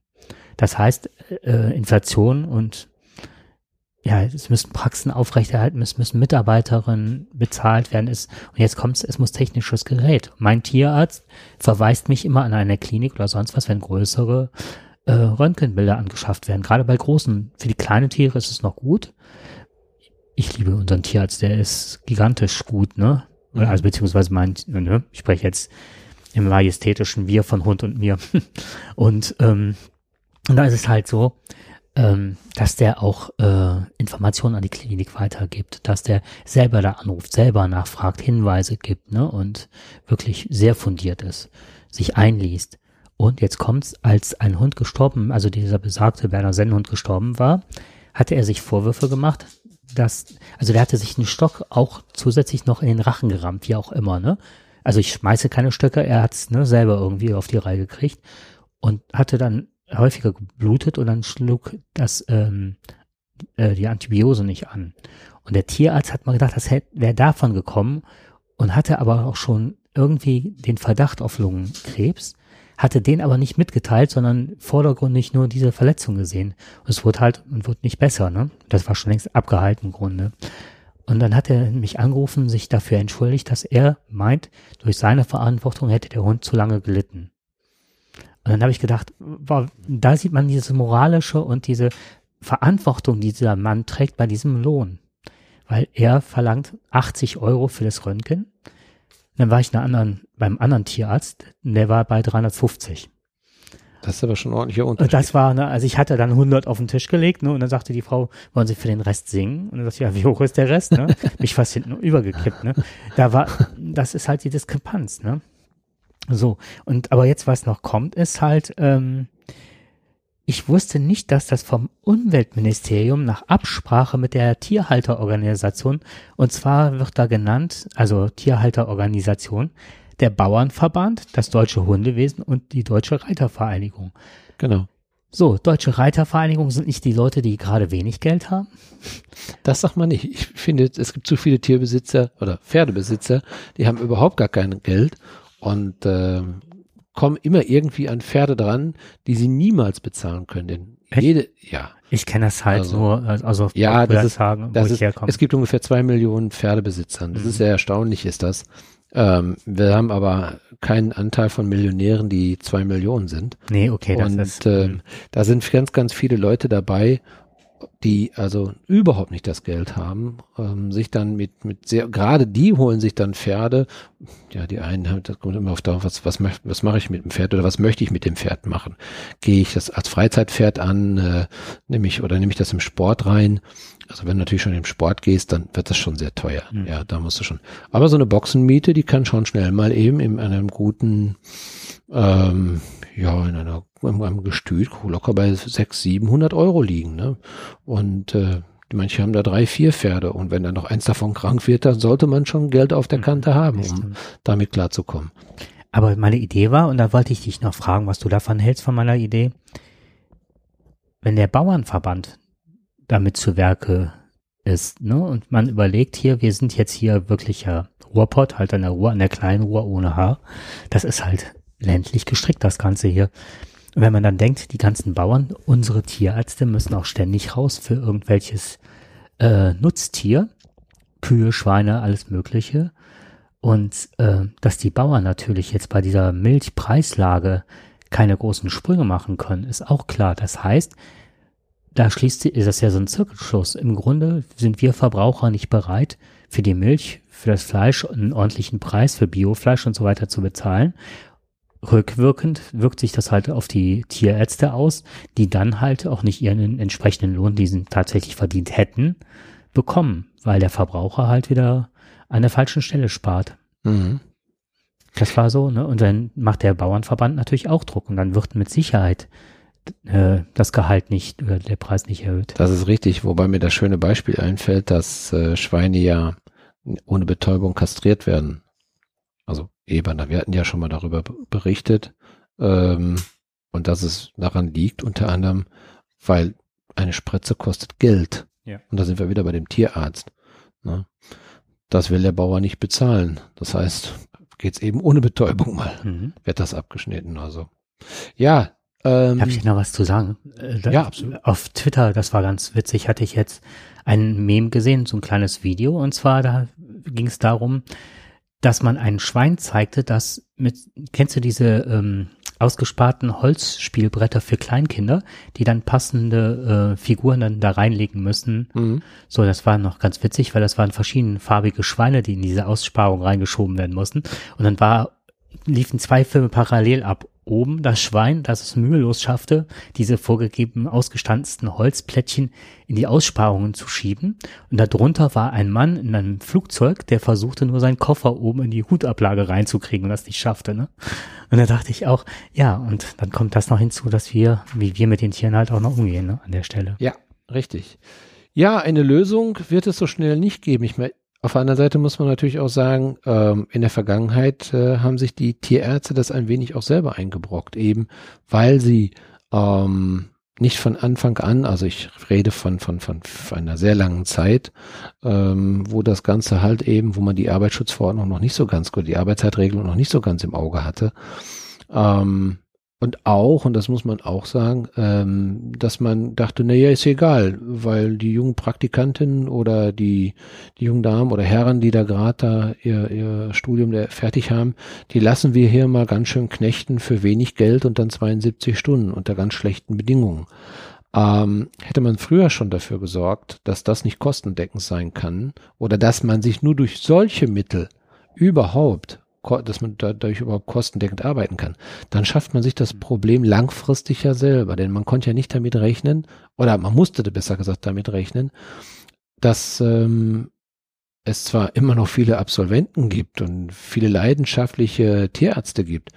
Speaker 1: Das heißt, äh, Inflation und ja, es müssen Praxen aufrechterhalten, es müssen Mitarbeiterinnen bezahlt werden. Es, und jetzt kommt es, es muss technisches Gerät. Mein Tierarzt verweist mich immer an eine Klinik oder sonst was, wenn größere äh, Röntgenbilder angeschafft werden. Gerade bei großen, für die kleinen Tiere ist es noch gut. Ich liebe unseren Tierarzt, der ist gigantisch gut, ne? Mhm. Also beziehungsweise mein, ne? ich spreche jetzt im majestätischen Wir von Hund und mir. und, ähm, und da ist es halt so, ähm, dass der auch äh, Informationen an die Klinik weitergibt, dass der selber da anruft, selber nachfragt, Hinweise gibt, ne? Und wirklich sehr fundiert ist, sich einliest. Und jetzt kommt's, als ein Hund gestorben, also dieser besagte Werner Sennhund gestorben war, hatte er sich Vorwürfe gemacht, dass, also der hatte sich einen Stock auch zusätzlich noch in den Rachen gerammt, wie auch immer, ne? Also ich schmeiße keine Stöcke, er hat's ne, selber irgendwie auf die Reihe gekriegt und hatte dann häufiger geblutet und dann schlug das ähm, äh, die Antibiose nicht an. Und der Tierarzt hat mal gedacht, das wäre davon gekommen und hatte aber auch schon irgendwie den Verdacht auf Lungenkrebs hatte den aber nicht mitgeteilt, sondern vordergründig nur diese Verletzung gesehen. Und es wurde halt und wurde nicht besser, ne? Das war schon längst abgehalten im Grunde. Und dann hat er mich angerufen, sich dafür entschuldigt, dass er meint, durch seine Verantwortung hätte der Hund zu lange gelitten. Und dann habe ich gedacht, wow, da sieht man dieses moralische und diese Verantwortung, die dieser Mann trägt bei diesem Lohn. Weil er verlangt 80 Euro für das Röntgen. Dann war ich anderen, beim anderen Tierarzt, der war bei 350.
Speaker 2: Das ist aber schon ordentlicher
Speaker 1: Und
Speaker 2: Unterschied.
Speaker 1: das war, ne, also ich hatte dann 100 auf den Tisch gelegt, ne, und dann sagte die Frau, wollen Sie für den Rest singen? Und dann sagte ich, ja, wie hoch ist der Rest, ne? Mich fast hinten übergekippt, ne? Da war, das ist halt die Diskrepanz, ne? So, und aber jetzt, was noch kommt, ist halt, ähm, ich wusste nicht, dass das vom Umweltministerium nach Absprache mit der Tierhalterorganisation, und zwar wird da genannt, also Tierhalterorganisation, der Bauernverband, das Deutsche Hundewesen und die Deutsche Reitervereinigung.
Speaker 2: Genau.
Speaker 1: So, Deutsche Reitervereinigung sind nicht die Leute, die gerade wenig Geld haben.
Speaker 2: Das sagt man nicht. Ich finde, es gibt zu viele Tierbesitzer oder Pferdebesitzer, die haben überhaupt gar kein Geld und ähm, kommen immer irgendwie an Pferde dran, die sie niemals bezahlen können. Denn
Speaker 1: Echt?
Speaker 2: jede, ja,
Speaker 1: Ich kenne das halt
Speaker 2: Also-
Speaker 1: nur, also
Speaker 2: Ja, das ist-
Speaker 1: Tagen,
Speaker 2: das ist,
Speaker 1: herkomme.
Speaker 2: es gibt ungefähr zwei Millionen Pferdebesitzern. Das
Speaker 1: Mhm.
Speaker 2: ist sehr erstaunlich, ist das. Ähm, wir haben aber keinen Anteil von Millionären, die zwei Millionen sind.
Speaker 1: nee, okay, das
Speaker 2: und
Speaker 1: ist.
Speaker 2: ähm, da sind ganz, ganz viele Leute dabei, die also überhaupt nicht das Geld haben, ähm, sich dann mit, mit sehr, gerade die holen sich dann Pferde. Ja, die einen haben, das kommt immer auf darauf, was, was, was mache ich mit dem Pferd oder was möchte ich mit dem Pferd machen? Gehe ich das als Freizeitpferd an, äh, nehme ich oder nehme ich das im Sport rein? Also wenn du natürlich schon im Sport gehst, dann wird das schon sehr teuer.
Speaker 1: Mhm.
Speaker 2: Ja, da musst du schon. Aber so eine Boxenmiete, die kann schon schnell mal eben in einem guten, ähm, ja, in einer, in einem Gestüt locker bei 600, 700 Euro liegen, ne? Und, äh, manche haben da drei, vier Pferde und wenn dann noch eins davon krank wird, dann sollte man schon Geld auf der
Speaker 1: Mhm,
Speaker 2: Kante haben, um damit klarzukommen.
Speaker 1: Aber meine Idee war, und da wollte ich dich noch fragen, was du davon hältst von meiner Idee, wenn der Bauernverband damit zu Werke ist, ne, und man überlegt hier, wir sind jetzt hier wirklicher Ruhrpott, halt an der Ruhr, an der kleinen Ruhr ohne Haar, das ist halt ländlich gestrickt, das Ganze hier. Und wenn man dann denkt, die ganzen Bauern, unsere Tierärzte müssen auch ständig raus für irgendwelches äh, Nutztier, Kühe, Schweine, alles Mögliche. Und äh, dass die Bauern natürlich jetzt bei dieser Milchpreislage keine großen Sprünge machen können, ist auch klar. Das heißt, da schließt ist das ja so ein Zirkelschluss. Im Grunde sind wir Verbraucher nicht bereit, für die Milch, für das Fleisch einen ordentlichen Preis für Biofleisch und so weiter zu bezahlen. Rückwirkend wirkt sich das halt auf die Tierärzte aus, die dann halt auch nicht ihren entsprechenden Lohn, die sie tatsächlich verdient hätten, bekommen, weil der Verbraucher halt wieder an der falschen Stelle spart.
Speaker 2: Mhm.
Speaker 1: Das war so, ne? Und dann macht der Bauernverband natürlich auch Druck und dann wird mit Sicherheit äh, das Gehalt nicht oder der Preis nicht erhöht.
Speaker 2: Das ist richtig, wobei mir das schöne Beispiel einfällt, dass äh, Schweine ja ohne Betäubung kastriert werden. Also Eberner, wir hatten ja schon mal darüber berichtet. Ähm, und dass es daran liegt, unter anderem, weil eine Spritze kostet Geld.
Speaker 1: Ja.
Speaker 2: Und da sind wir wieder bei dem Tierarzt. Ne? Das will der Bauer nicht bezahlen. Das heißt, geht's eben ohne Betäubung mal.
Speaker 1: Mhm.
Speaker 2: Wird das abgeschnitten. Also ja. Ähm,
Speaker 1: Darf ich noch was zu sagen? Äh, da-
Speaker 2: Ja, absolut.
Speaker 1: Auf Twitter, das war ganz witzig, hatte ich jetzt ein Meme gesehen, so ein kleines Video. Und zwar, da ging es darum, dass man ein Schwein zeigte, das mit, kennst du diese ähm, ausgesparten Holzspielbretter für Kleinkinder, die dann passende äh, Figuren dann da reinlegen müssen?
Speaker 2: mhm.
Speaker 1: So, das war noch ganz witzig, weil das waren verschiedenfarbige Schweine, die in diese Aussparung reingeschoben werden mussten. Und dann war, liefen zwei Filme parallel ab. Oben das Schwein, das es mühelos schaffte, diese vorgegebenen ausgestanzten Holzplättchen in die Aussparungen zu schieben. Und darunter war ein Mann in einem Flugzeug, der versuchte nur seinen Koffer oben in die Hutablage reinzukriegen und das nicht schaffte. Ne? Und da dachte ich auch, ja, und dann kommt das noch hinzu, dass wir, wie wir mit den Tieren halt auch noch umgehen, ne, an der Stelle.
Speaker 2: Ja, richtig. Ja, eine Lösung wird es so schnell nicht geben. Ich meine, auf der anderen Seite muss man natürlich auch sagen, ähm, in der Vergangenheit äh, haben sich die Tierärzte das ein wenig auch selber eingebrockt, eben weil sie ähm, nicht von Anfang an, also ich rede von, von, von, von einer sehr langen Zeit, ähm, wo das Ganze halt eben, wo man die Arbeitsschutzverordnung noch nicht so ganz gut, die Arbeitszeitregelung noch nicht so ganz im Auge hatte, ähm, Und auch, und das muss man auch sagen, ähm, dass man dachte, naja, ist egal, weil die jungen Praktikantinnen oder die, die jungen Damen oder Herren, die da gerade da ihr, ihr Studium fertig haben, die lassen wir hier mal ganz schön knechten für wenig Geld und dann 72 Stunden unter ganz schlechten Bedingungen. Ähm, hätte man früher schon dafür gesorgt, dass das nicht kostendeckend sein kann oder dass man sich nur durch solche Mittel überhaupt dass man dadurch überhaupt kostendeckend arbeiten kann, dann schafft man sich das Problem langfristig ja selber, denn man konnte ja nicht damit rechnen, oder man musste besser gesagt damit rechnen, dass ähm, es zwar immer noch viele Absolventen gibt und viele leidenschaftliche Tierärzte gibt,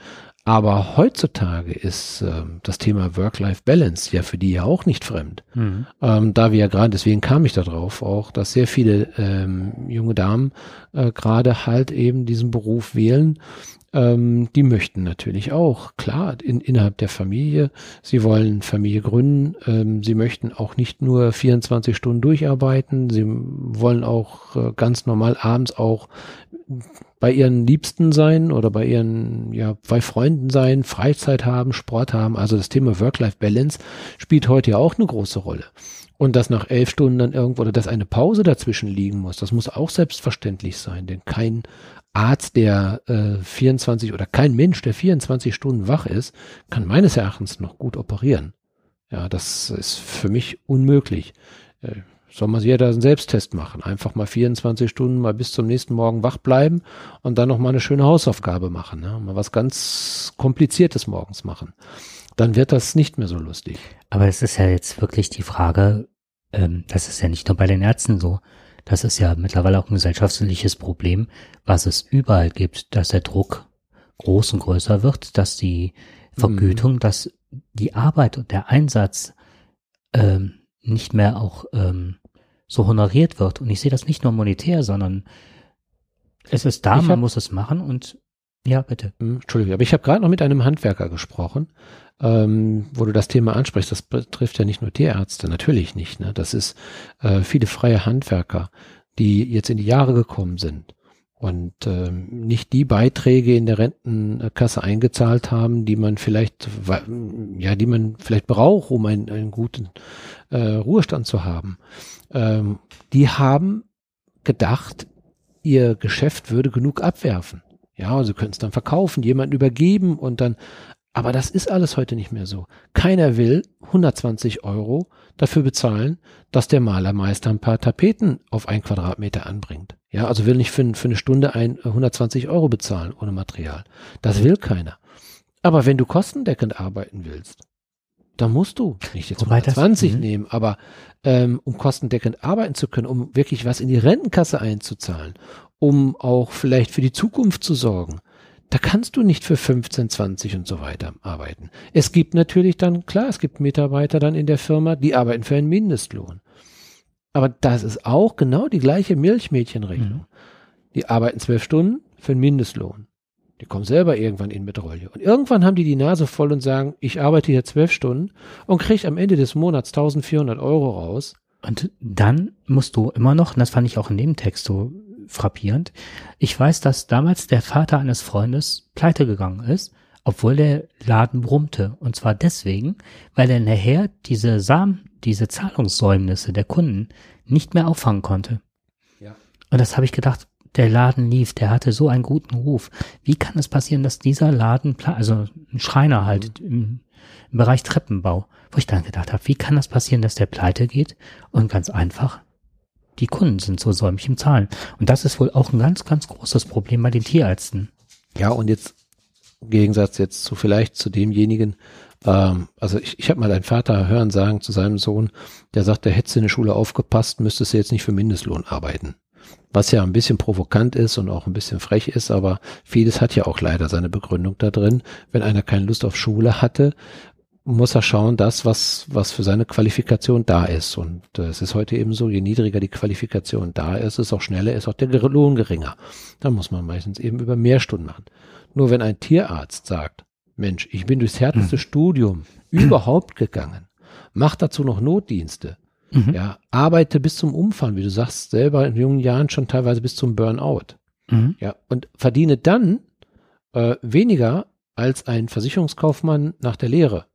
Speaker 2: aber heutzutage ist ähm, das Thema Work-Life-Balance ja für die ja auch nicht fremd. Mhm. Ähm, da wir ja gerade, deswegen kam ich da drauf auch, dass sehr viele ähm, junge Damen äh, gerade halt eben diesen Beruf wählen. Ähm, die möchten natürlich auch, klar, in, innerhalb der Familie. Sie wollen Familie gründen. Ähm, sie möchten auch nicht nur 24 Stunden durcharbeiten. Sie wollen auch äh, ganz normal abends auch bei ihren Liebsten sein oder bei ihren, ja, bei Freunden sein, Freizeit haben, Sport haben. Also das Thema Work-Life-Balance spielt heute ja auch eine große Rolle. Und dass nach elf Stunden dann irgendwo oder dass eine Pause dazwischen liegen muss, das muss auch selbstverständlich sein, denn kein Arzt, der äh, 24 oder kein Mensch, der 24 Stunden wach ist, kann meines Erachtens noch gut operieren. Ja, das ist für mich unmöglich. Äh, soll man jeder einen Selbsttest machen. Einfach mal 24 Stunden mal bis zum nächsten Morgen wach bleiben und dann noch mal eine schöne Hausaufgabe machen. Ne? Mal was ganz Kompliziertes morgens machen. Dann wird das nicht mehr so lustig.
Speaker 1: Aber es ist ja jetzt wirklich die Frage, ähm, das ist ja nicht nur bei den Ärzten so. Das ist ja mittlerweile auch ein gesellschaftliches Problem, was es überall gibt, dass der Druck groß und größer wird, dass die Vergütung, mhm. dass die Arbeit und der Einsatz ähm, nicht mehr auch ähm, so honoriert wird. Und ich sehe das nicht nur monetär, sondern es ist da, ich man muss es machen und ja, bitte.
Speaker 2: Hm, Entschuldigung, aber ich habe gerade noch mit einem Handwerker gesprochen, ähm, wo du das Thema ansprichst. Das betrifft ja nicht nur Tierärzte, natürlich nicht. Ne? Das ist äh, viele freie Handwerker, die jetzt in die Jahre gekommen sind und ähm, nicht die Beiträge in der Rentenkasse eingezahlt haben, die man vielleicht, ja, die man vielleicht braucht, um einen, einen guten äh, Ruhestand zu haben. Ähm, die haben gedacht, ihr Geschäft würde genug abwerfen. Ja, also können es dann verkaufen, jemanden übergeben und dann, aber das ist alles heute nicht mehr so. Keiner will 120 Euro dafür bezahlen, dass der Malermeister ein paar Tapeten auf ein Quadratmeter anbringt. Ja, also will nicht für, für eine Stunde ein 120 äh, Euro bezahlen ohne Material. Das will keiner. Aber wenn du kostendeckend arbeiten willst, dann musst du nicht jetzt 120 das, mhm. nehmen, aber ähm, um kostendeckend arbeiten zu können, um wirklich was in die Rentenkasse einzuzahlen, um auch vielleicht für die Zukunft zu sorgen, da kannst du nicht für 15, 20 und so weiter arbeiten. Es gibt natürlich dann, klar, es gibt Mitarbeiter dann in der Firma, die arbeiten für einen Mindestlohn. Aber das ist auch genau die gleiche Milchmädchenrechnung. Mhm. Die arbeiten zwölf Stunden für einen Mindestlohn. Die kommen selber irgendwann in Bedrohung. Und irgendwann haben die die Nase voll und sagen, ich arbeite hier zwölf Stunden und kriege am Ende des Monats 1400 Euro raus.
Speaker 1: Und dann musst du immer noch, und das fand ich auch in dem Text so frappierend, ich weiß, dass damals der Vater eines Freundes pleite gegangen ist, obwohl der Laden brummte. Und zwar deswegen, weil er nachher diese Samen diese Zahlungssäumnisse der Kunden nicht mehr auffangen konnte. Ja. Und das habe ich gedacht, der Laden lief, der hatte so einen guten Ruf. Wie kann es passieren, dass dieser Laden, also ein Schreiner halt mhm. im, im Bereich Treppenbau, wo ich dann gedacht habe, wie kann das passieren, dass der pleite geht? Und ganz einfach, die Kunden sind so säumig im Zahlen. Und das ist wohl auch ein ganz, ganz großes Problem bei den Tierärzten.
Speaker 2: Ja, und jetzt im Gegensatz jetzt zu vielleicht zu demjenigen, ähm, also ich, ich habe mal deinen Vater hören sagen zu seinem Sohn, der sagt, der hätte in der Schule aufgepasst, müsstest du jetzt nicht für Mindestlohn arbeiten. Was ja ein bisschen provokant ist und auch ein bisschen frech ist, aber vieles hat ja auch leider seine Begründung da drin. Wenn einer keine Lust auf Schule hatte, muss er schauen, das, was, was für seine Qualifikation da ist. Und äh, es ist heute eben so, je niedriger die Qualifikation da ist, ist auch schneller, ist auch der Lohn geringer. Dann muss man meistens eben über mehr Stunden machen. Nur wenn ein Tierarzt sagt, Mensch, ich bin durchs härteste mhm. Studium überhaupt gegangen. Mach dazu noch Notdienste. Mhm. Ja, arbeite bis zum Umfallen, wie du sagst, selber in jungen Jahren schon teilweise bis zum Burnout. Mhm. Ja, und verdiene dann äh, weniger als ein Versicherungskaufmann nach der Lehre.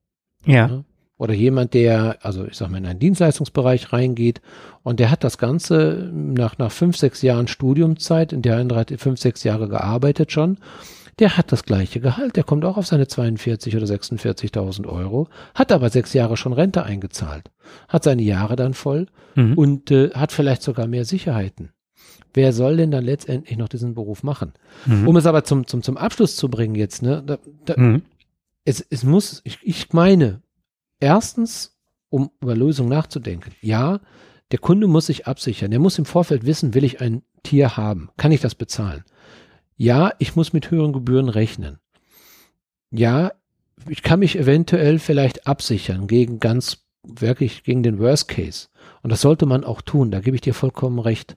Speaker 1: Ja.
Speaker 2: Oder jemand, der, also ich sag mal, in einen Dienstleistungsbereich reingeht und der hat das Ganze nach, nach fünf, sechs Jahren Studiumzeit, in der er fünf, sechs Jahre gearbeitet schon, der hat das gleiche Gehalt, der kommt auch auf seine 42 oder 46.000 Euro, hat aber sechs Jahre schon Rente eingezahlt, hat seine Jahre dann voll mhm. und äh, hat vielleicht sogar mehr Sicherheiten. Wer soll denn dann letztendlich noch diesen Beruf machen? Mhm. Um es aber zum, zum, zum Abschluss zu bringen jetzt, ne, da, da, mhm. Es, es muss, ich, ich meine, erstens, um über Lösungen nachzudenken, ja, der Kunde muss sich absichern. Der muss im Vorfeld wissen, will ich ein Tier haben? Kann ich das bezahlen? Ja, ich muss mit höheren Gebühren rechnen. Ja, ich kann mich eventuell vielleicht absichern gegen ganz, wirklich gegen den Worst Case. Und das sollte man auch tun. Da gebe ich dir vollkommen recht.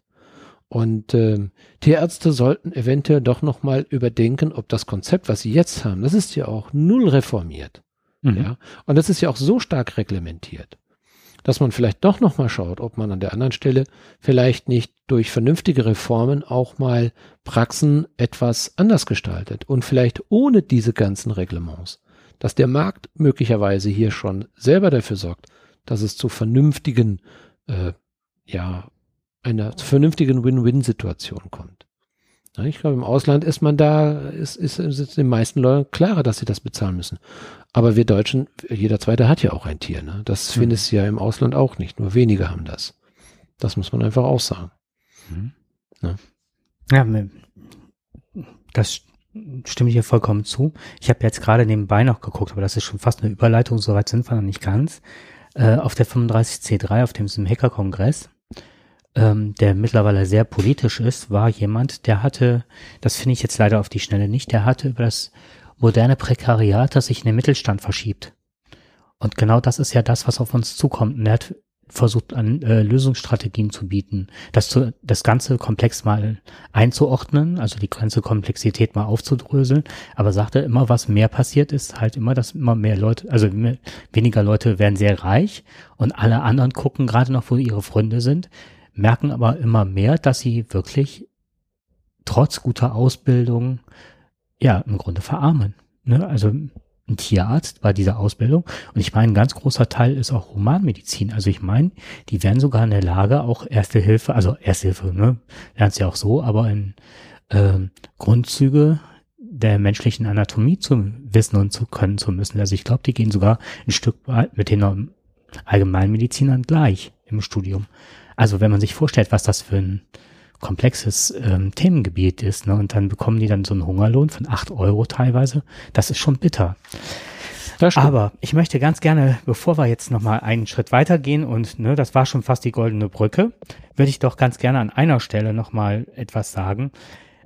Speaker 2: Und äh, Tierärzte sollten eventuell doch nochmal überdenken, ob das Konzept, was sie jetzt haben, das ist ja auch null reformiert. Mhm. Ja? Und das ist ja auch so stark reglementiert, dass man vielleicht doch nochmal schaut, ob man an der anderen Stelle vielleicht nicht durch vernünftige Reformen auch mal Praxen etwas anders gestaltet und vielleicht ohne diese ganzen Reglements, dass der Markt möglicherweise hier schon selber dafür sorgt, dass es zu vernünftigen, äh, ja, einer vernünftigen Win-Win-Situation kommt. Ich glaube, im Ausland ist man da, ist, ist, ist den meisten Leuten klarer, dass sie das bezahlen müssen. Aber wir Deutschen, jeder Zweite hat ja auch ein Tier. Ne? Das mhm. findest du ja im Ausland auch nicht. Nur wenige haben das. Das muss man einfach auch sagen. Mhm.
Speaker 1: Ja. ja, das stimme ich dir vollkommen zu. Ich habe jetzt gerade nebenbei noch geguckt, aber das ist schon fast eine Überleitung, soweit sind wir noch nicht ganz. Äh, auf der 35C3, auf dem Hacker-Kongress, ähm, der mittlerweile sehr politisch ist, war jemand, der hatte, das finde ich jetzt leider auf die Schnelle nicht, der hatte über das moderne Prekariat, das sich in den Mittelstand verschiebt. Und genau das ist ja das, was auf uns zukommt. Und er hat versucht, an äh, Lösungsstrategien zu bieten, das, zu, das ganze Komplex mal einzuordnen, also die ganze Komplexität mal aufzudröseln, aber sagte immer, was mehr passiert ist, halt immer, dass immer mehr Leute, also mehr, weniger Leute werden sehr reich und alle anderen gucken gerade noch, wo ihre Freunde sind, merken aber immer mehr, dass sie wirklich trotz guter Ausbildung ja im Grunde verarmen. Ne? Also ein Tierarzt bei dieser Ausbildung. Und ich meine, ein ganz großer Teil ist auch Humanmedizin. Also ich meine, die werden sogar in der Lage, auch Erste Hilfe, also Erste Hilfe, ne, lernst ja auch so, aber in ähm, Grundzüge der menschlichen Anatomie zu wissen und zu können zu müssen. Also ich glaube, die gehen sogar ein Stück weit mit den Allgemeinmedizinern gleich im Studium. Also wenn man sich vorstellt, was das für ein komplexes ähm, Themengebiet ist, ne, und dann bekommen die dann so einen Hungerlohn von acht Euro teilweise, das ist schon bitter. Aber ich möchte ganz gerne, bevor wir jetzt nochmal einen Schritt weitergehen und ne, das war schon fast die goldene Brücke, würde ich doch ganz gerne an einer Stelle nochmal etwas sagen,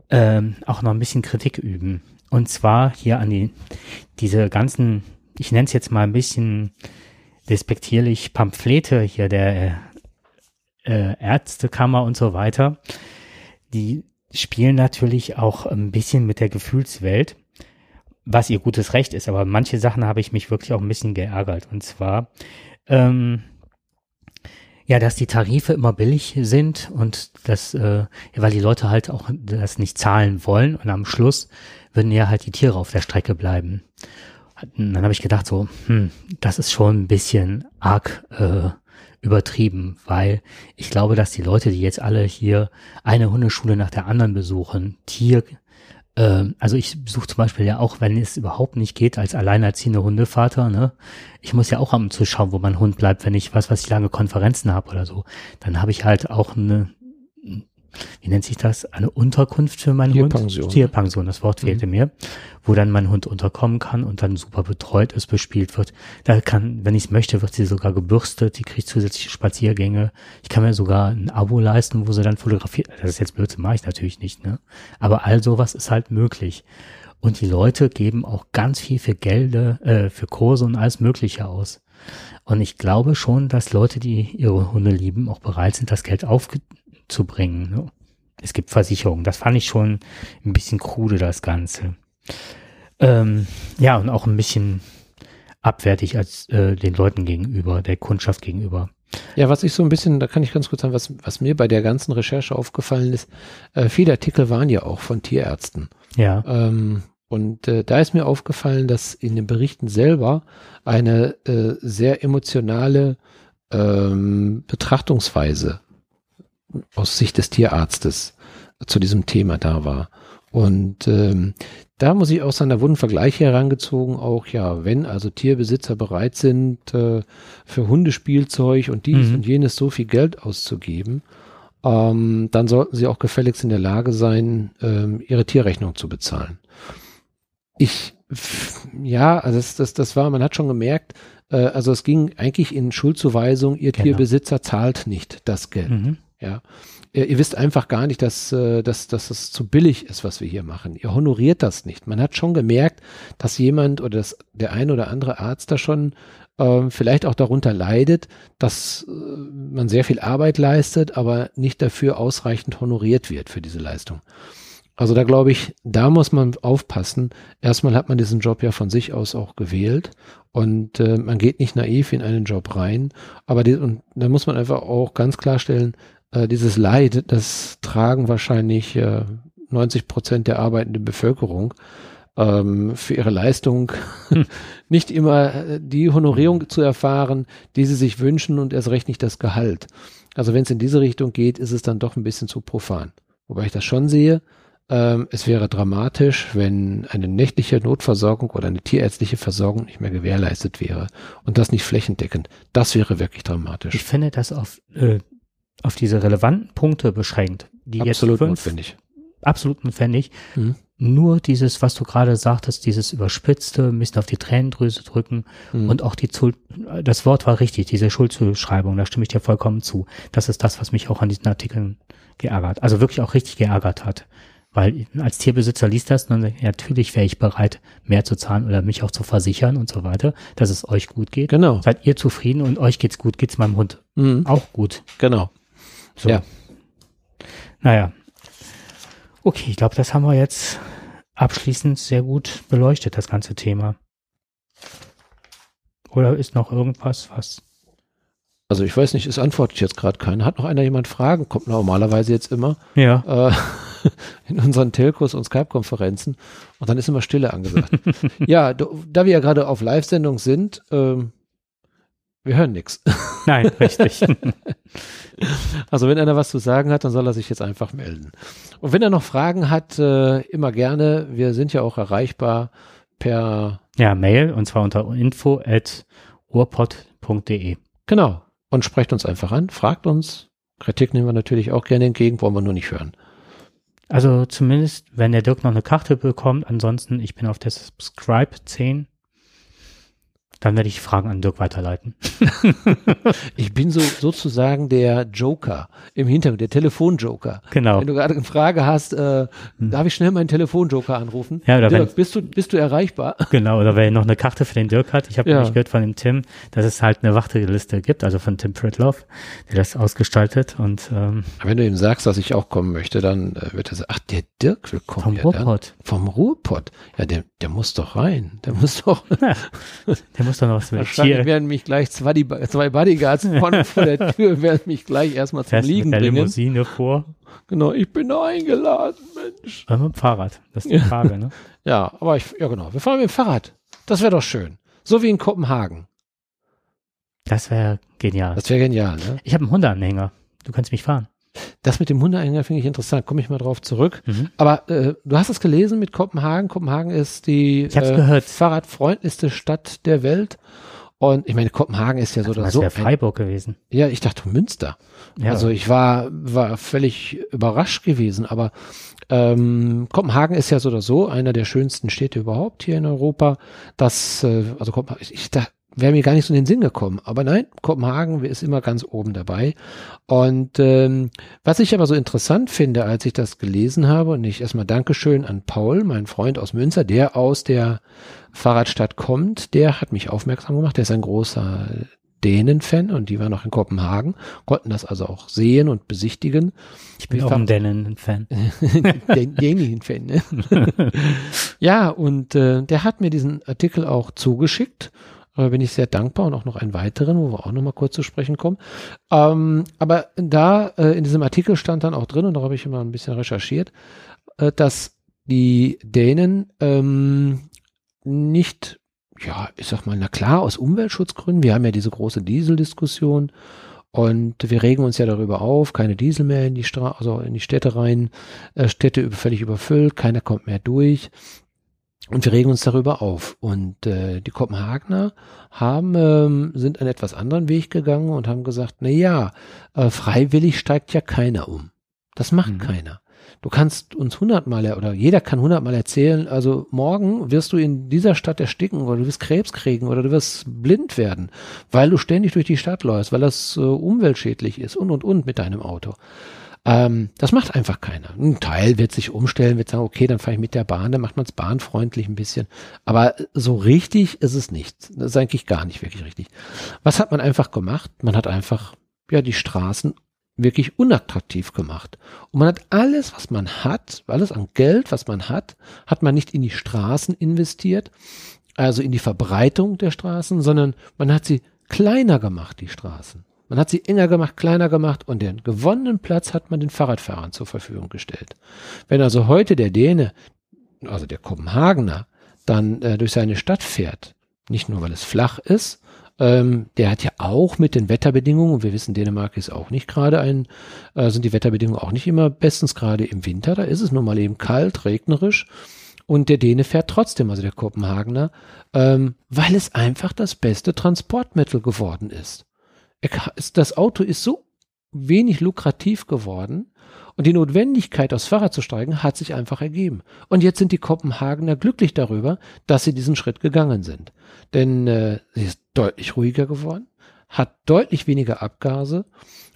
Speaker 1: ähm, auch noch ein bisschen Kritik üben. Und zwar hier an die, diese ganzen, ich nenne es jetzt mal ein bisschen despektierlich Pamphlete hier der äh, Ärztekammer und so weiter, die spielen natürlich auch ein bisschen mit der Gefühlswelt, was ihr gutes Recht ist. Aber manche Sachen habe ich mich wirklich auch ein bisschen geärgert. Und zwar, ähm, ja, dass die Tarife immer billig sind und das, äh, weil die Leute halt auch das nicht zahlen wollen und am Schluss würden ja halt die Tiere auf der Strecke bleiben. Und dann habe ich gedacht so, hm, das ist schon ein bisschen arg äh, übertrieben, weil ich glaube, dass die Leute, die jetzt alle hier eine Hundeschule nach der anderen besuchen, Tier, äh, also ich besuche zum Beispiel ja auch, wenn es überhaupt nicht geht, als alleinerziehende Hundevater, ne, ich muss ja auch am zu schauen, wo mein Hund bleibt, wenn ich was, was ich lange Konferenzen habe oder so, dann habe ich halt auch eine wie nennt sich das, eine Unterkunft für meinen
Speaker 2: Tierpension.
Speaker 1: Hund? Tierpension, das Wort fehlte mhm. mir, wo dann mein Hund unterkommen kann und dann super betreut ist, bespielt wird. Da kann, wenn ich es möchte, wird sie sogar gebürstet, die kriegt zusätzliche Spaziergänge. Ich kann mir sogar ein Abo leisten, wo sie dann fotografiert. Das ist jetzt Blödsinn, mache ich natürlich nicht, ne? Aber all sowas ist halt möglich. Und die Leute geben auch ganz viel für Gelder, äh, für Kurse und alles Mögliche aus. Und ich glaube schon, dass Leute, die ihre Hunde lieben, auch bereit sind, das Geld aufge zu bringen. Ne? Es gibt Versicherungen. Das fand ich schon ein bisschen krude, das Ganze. Ähm, ja, und auch ein bisschen abwertig als äh, den Leuten gegenüber, der Kundschaft gegenüber.
Speaker 2: Ja, was ich so ein bisschen, da kann ich ganz kurz sagen, was, was mir bei der ganzen Recherche aufgefallen ist, äh, viele Artikel waren ja auch von Tierärzten.
Speaker 1: Ja.
Speaker 2: Ähm, Und äh, da ist mir aufgefallen, dass in den Berichten selber eine äh, sehr emotionale ähm, Betrachtungsweise aus Sicht des Tierarztes zu diesem Thema da war. Und ähm, da muss ich auch sagen, da wurden Vergleiche herangezogen, auch ja, wenn also Tierbesitzer bereit sind, äh, für Hundespielzeug und dies
Speaker 1: Mhm.
Speaker 2: und jenes so viel Geld auszugeben, ähm, dann sollten sie auch gefälligst in der Lage sein, ähm, ihre Tierrechnung zu bezahlen. Ich, ja, also das, das, das war, man hat schon gemerkt, äh, also es ging eigentlich in Schuldzuweisung, ihr
Speaker 1: Genau.
Speaker 2: Tierbesitzer zahlt nicht das Geld.
Speaker 1: Mhm.
Speaker 2: Ja. Ihr, ihr wisst einfach gar nicht, dass, äh, dass, dass es zu billig ist, was wir hier machen. Ihr honoriert das nicht. Man hat schon gemerkt, dass jemand oder das, der ein oder andere Arzt da schon ähm, vielleicht auch darunter leidet, dass äh, man sehr viel Arbeit leistet, aber nicht dafür ausreichend honoriert wird für diese Leistung. Also da glaube ich, da muss man aufpassen. Erstmal hat man diesen Job ja von sich aus auch gewählt und äh, man geht nicht naiv in einen Job rein. Aber die, und da muss man einfach auch ganz klarstellen, äh, dieses Leid, das tragen wahrscheinlich äh, 90 Prozent der arbeitenden Bevölkerung ähm, für ihre Leistung nicht immer äh, die Honorierung zu erfahren, die sie sich wünschen und erst recht nicht das Gehalt. Also wenn es in diese Richtung geht, ist es dann doch ein bisschen zu profan. Wobei ich das schon sehe, ähm, es wäre dramatisch, wenn eine nächtliche Notversorgung oder eine tierärztliche Versorgung nicht mehr gewährleistet wäre und das nicht flächendeckend. Das wäre wirklich
Speaker 1: Ich
Speaker 2: dramatisch.
Speaker 1: finde das auf, äh, auf diese relevanten Punkte beschränkt, die
Speaker 2: Absolut
Speaker 1: jetzt fünf,
Speaker 2: notwendig.
Speaker 1: absolut notwendig.
Speaker 2: Mhm.
Speaker 1: Nur dieses, was du gerade sagtest, dieses überspitzte, ein bisschen auf die Tränendrüse drücken
Speaker 2: Mhm.
Speaker 1: und auch die Schuld, das Wort war richtig, diese Schuldzuschreibung, da stimme ich dir vollkommen zu. Das ist das, was mich auch an diesen Artikeln geärgert, also wirklich auch richtig geärgert hat. Weil als Tierbesitzer liest das, dann natürlich wäre ich bereit, mehr zu zahlen oder mich auch zu versichern und so weiter, dass es euch gut geht.
Speaker 2: Genau.
Speaker 1: Seid ihr zufrieden und euch geht's gut, geht's meinem Hund
Speaker 2: Mhm.
Speaker 1: auch gut.
Speaker 2: Genau.
Speaker 1: So.
Speaker 2: Ja.
Speaker 1: Naja. Okay, ich glaube, das haben wir jetzt abschließend sehr gut beleuchtet, das ganze Thema. Oder ist noch irgendwas, was.
Speaker 2: Also ich weiß nicht, es antwortet jetzt gerade keiner. Hat noch einer jemand Fragen? Kommt normalerweise jetzt immer
Speaker 1: Ja.
Speaker 2: äh, in unseren Telcos und Skype-Konferenzen und dann ist immer Stille angesagt. ja, da wir ja gerade auf Live-Sendung sind, ähm, wir hören nichts.
Speaker 1: Nein, richtig.
Speaker 2: Also wenn einer was zu sagen hat, dann soll er sich jetzt einfach melden. Und wenn er noch Fragen hat, äh, immer gerne. Wir sind ja auch erreichbar per,
Speaker 1: ja, Mail und zwar unter info at urpod.de.
Speaker 2: genau, und sprecht uns einfach an, fragt uns. Kritik nehmen wir natürlich auch gerne entgegen, wollen wir nur nicht hören.
Speaker 1: Also zumindest, wenn der Dirk noch eine Karte bekommt, ansonsten, ich bin auf der Subscribe 10, dann werde ich Fragen an Dirk weiterleiten.
Speaker 2: Ich bin so sozusagen der Joker im Hintergrund, der Telefonjoker.
Speaker 1: Genau.
Speaker 2: Wenn du gerade eine Frage hast, äh, darf ich schnell meinen Telefonjoker anrufen?
Speaker 1: Ja, oder
Speaker 2: Dirk,
Speaker 1: wenn-
Speaker 2: bist du, bist du erreichbar?
Speaker 1: Genau, oder wer noch eine Karte für den Dirk hat. Ich habe
Speaker 2: Ja.
Speaker 1: nämlich gehört von dem Tim, dass es halt eine Warteliste gibt, also von Tim Pritloff, der das ausgestaltet und ähm,
Speaker 2: Wenn du ihm sagst, dass ich auch kommen möchte, dann äh, wird er sagen, ach, der Dirk will kommen.
Speaker 1: vom
Speaker 2: ja, dann.
Speaker 1: Ruhrpott.
Speaker 2: Vom Ruhrpott. Ja, der, der muss doch rein. Der muss doch.
Speaker 1: Ja, der muss doch noch was mit
Speaker 2: Wahrscheinlich
Speaker 1: Tier
Speaker 2: werden mich gleich zwei, zwei Bodyguards vorne vor der Tür werden mich gleich erstmal zum
Speaker 1: fährst mit
Speaker 2: Liegen
Speaker 1: der
Speaker 2: bringen.
Speaker 1: Limousine vor.
Speaker 2: Genau, ich bin eingeladen, Mensch.
Speaker 1: Oder mit dem Fahrrad. Das ist die Frage, ne?
Speaker 2: Ja, aber ich, ja genau, wir fahren mit dem Fahrrad. Das wäre doch schön. So wie in Kopenhagen.
Speaker 1: Das wäre genial.
Speaker 2: Das wäre genial, ne?
Speaker 1: Ich habe einen Hundeanhänger. Du kannst mich fahren.
Speaker 2: Das mit dem Hundeeingang finde ich interessant. Komme ich mal drauf zurück.
Speaker 1: Mhm.
Speaker 2: Aber äh, du hast es gelesen mit Kopenhagen. Kopenhagen ist die
Speaker 1: Ich gehört.
Speaker 2: fahrradfreundlichste Stadt der Welt. Und ich meine, Kopenhagen ist ja so oder
Speaker 1: Das
Speaker 2: so.
Speaker 1: wäre
Speaker 2: Ein,
Speaker 1: Freiburg gewesen.
Speaker 2: ja, ich dachte Münster.
Speaker 1: Ja,
Speaker 2: Also ich war, war völlig überrascht gewesen. Aber ähm, Kopenhagen ist ja so oder so einer der schönsten Städte überhaupt hier in Europa. Das, äh, also Kopenhagen, ich da wäre mir gar nicht so in den Sinn gekommen. Aber nein, Kopenhagen ist immer ganz oben dabei. Und ähm, was ich aber so interessant finde, als ich das gelesen habe, und ich erstmal Dankeschön an Paul, mein Freund aus Münster, der aus der Fahrradstadt kommt, der hat mich aufmerksam gemacht. Der ist ein großer Dänen-Fan und die waren noch in Kopenhagen, konnten das also auch sehen und besichtigen.
Speaker 1: ich bin auch ein Dennen-Fan.
Speaker 2: Den Dänen-Fan, ne? ja, und äh, der hat mir diesen Artikel auch zugeschickt. Da bin ich sehr dankbar und auch noch einen weiteren, wo wir auch noch mal kurz zu sprechen kommen. Ähm, aber da äh, in diesem Artikel stand dann auch drin, und da habe ich immer ein bisschen recherchiert, äh, dass die Dänen ähm, nicht, ja, ich sag mal, na klar, aus Umweltschutzgründen, wir haben ja diese große Dieseldiskussion und wir regen uns ja darüber auf, keine Diesel mehr in die Stra also in die Städte rein, äh, Städte völlig überfüllt, keiner kommt mehr durch. Und wir regen uns darüber auf. Und äh, die Kopenhagener haben, ähm, sind einen etwas anderen Weg gegangen und haben gesagt, na ja, äh, freiwillig steigt ja keiner um. Das macht mhm. keiner. Du kannst uns hundertmal oder jeder kann hundertmal erzählen, also morgen wirst du in dieser Stadt ersticken oder du wirst Krebs kriegen oder du wirst blind werden, weil du ständig durch die Stadt läufst, weil das äh, umweltschädlich ist und und und mit deinem Auto. Ähm, das macht einfach keiner. Ein Teil wird sich umstellen, wird sagen, okay, dann fahre ich mit der Bahn, dann macht man es bahnfreundlich ein bisschen. Aber so richtig ist es nicht. Das ist eigentlich gar nicht wirklich richtig. Was hat man einfach gemacht? Man hat einfach ja die Straßen wirklich unattraktiv gemacht. Und man hat alles, was man hat, alles an Geld, was man hat, hat man nicht in die Straßen investiert, also in die Verbreitung der Straßen, sondern man hat sie kleiner gemacht, die Straßen. Man hat sie enger gemacht, kleiner gemacht und den gewonnenen Platz hat man den Fahrradfahrern zur Verfügung gestellt. Wenn also heute der Däne, also der Kopenhagener, dann äh, durch seine Stadt fährt, nicht nur weil es flach ist, ähm, der hat ja auch mit den Wetterbedingungen, und wir wissen, Dänemark ist auch nicht gerade ein, äh, sind die Wetterbedingungen auch nicht immer bestens, gerade im Winter, da ist es nun mal eben kalt, regnerisch. Und der Däne fährt trotzdem, also der Kopenhagener, ähm, weil es einfach das beste Transportmittel geworden ist. Das Auto ist so wenig lukrativ geworden, und die Notwendigkeit, aufs Fahrrad zu steigen, hat sich einfach ergeben. Und jetzt sind die Kopenhagener glücklich darüber, dass sie diesen Schritt gegangen sind. Denn äh, sie ist deutlich ruhiger geworden, hat deutlich weniger Abgase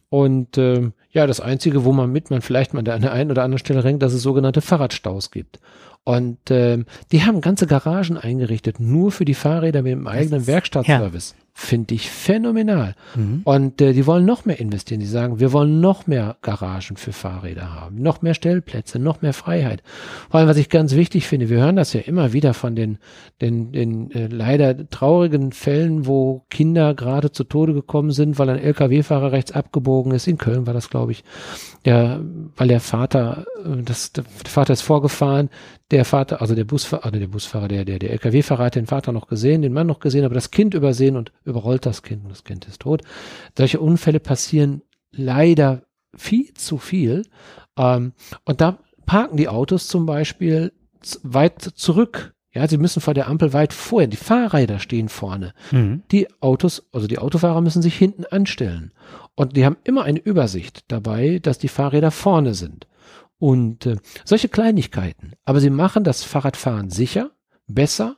Speaker 2: und äh, ja, das Einzige, wo man mit man vielleicht mal an der einen oder anderen Stelle renkt, dass es sogenannte Fahrradstaus gibt. Und äh, die haben ganze Garagen eingerichtet, nur für die Fahrräder mit dem eigenen Werkstattservice. Ja finde ich phänomenal. Mhm. Und äh, die wollen noch mehr investieren. Die sagen, wir wollen noch mehr Garagen für Fahrräder haben, noch mehr Stellplätze, noch mehr Freiheit. Vor allem, was ich ganz wichtig finde, wir hören das ja immer wieder von den, den, den äh, leider traurigen Fällen, wo Kinder gerade zu Tode gekommen sind, weil ein Lkw-Fahrer rechts abgebogen ist. In Köln war das, glaube ich. Ja, weil der Vater, äh, das, der Vater ist vorgefahren, der Vater, also der Busfahrer, also der Busfahrer, der, der, der LKW-Fahrer hat den Vater noch gesehen, den Mann noch gesehen, aber das Kind übersehen und überrollt das Kind und das Kind ist tot. Solche Unfälle passieren leider viel zu viel. Ähm, und da parken die Autos zum Beispiel weit zurück. Ja, sie müssen vor der Ampel weit vorher. Die Fahrräder stehen vorne. Mhm. Die Autos, also die Autofahrer müssen sich hinten anstellen. Und die haben immer eine Übersicht dabei, dass die Fahrräder vorne sind. Und äh, solche Kleinigkeiten. Aber sie machen das Fahrradfahren sicher, besser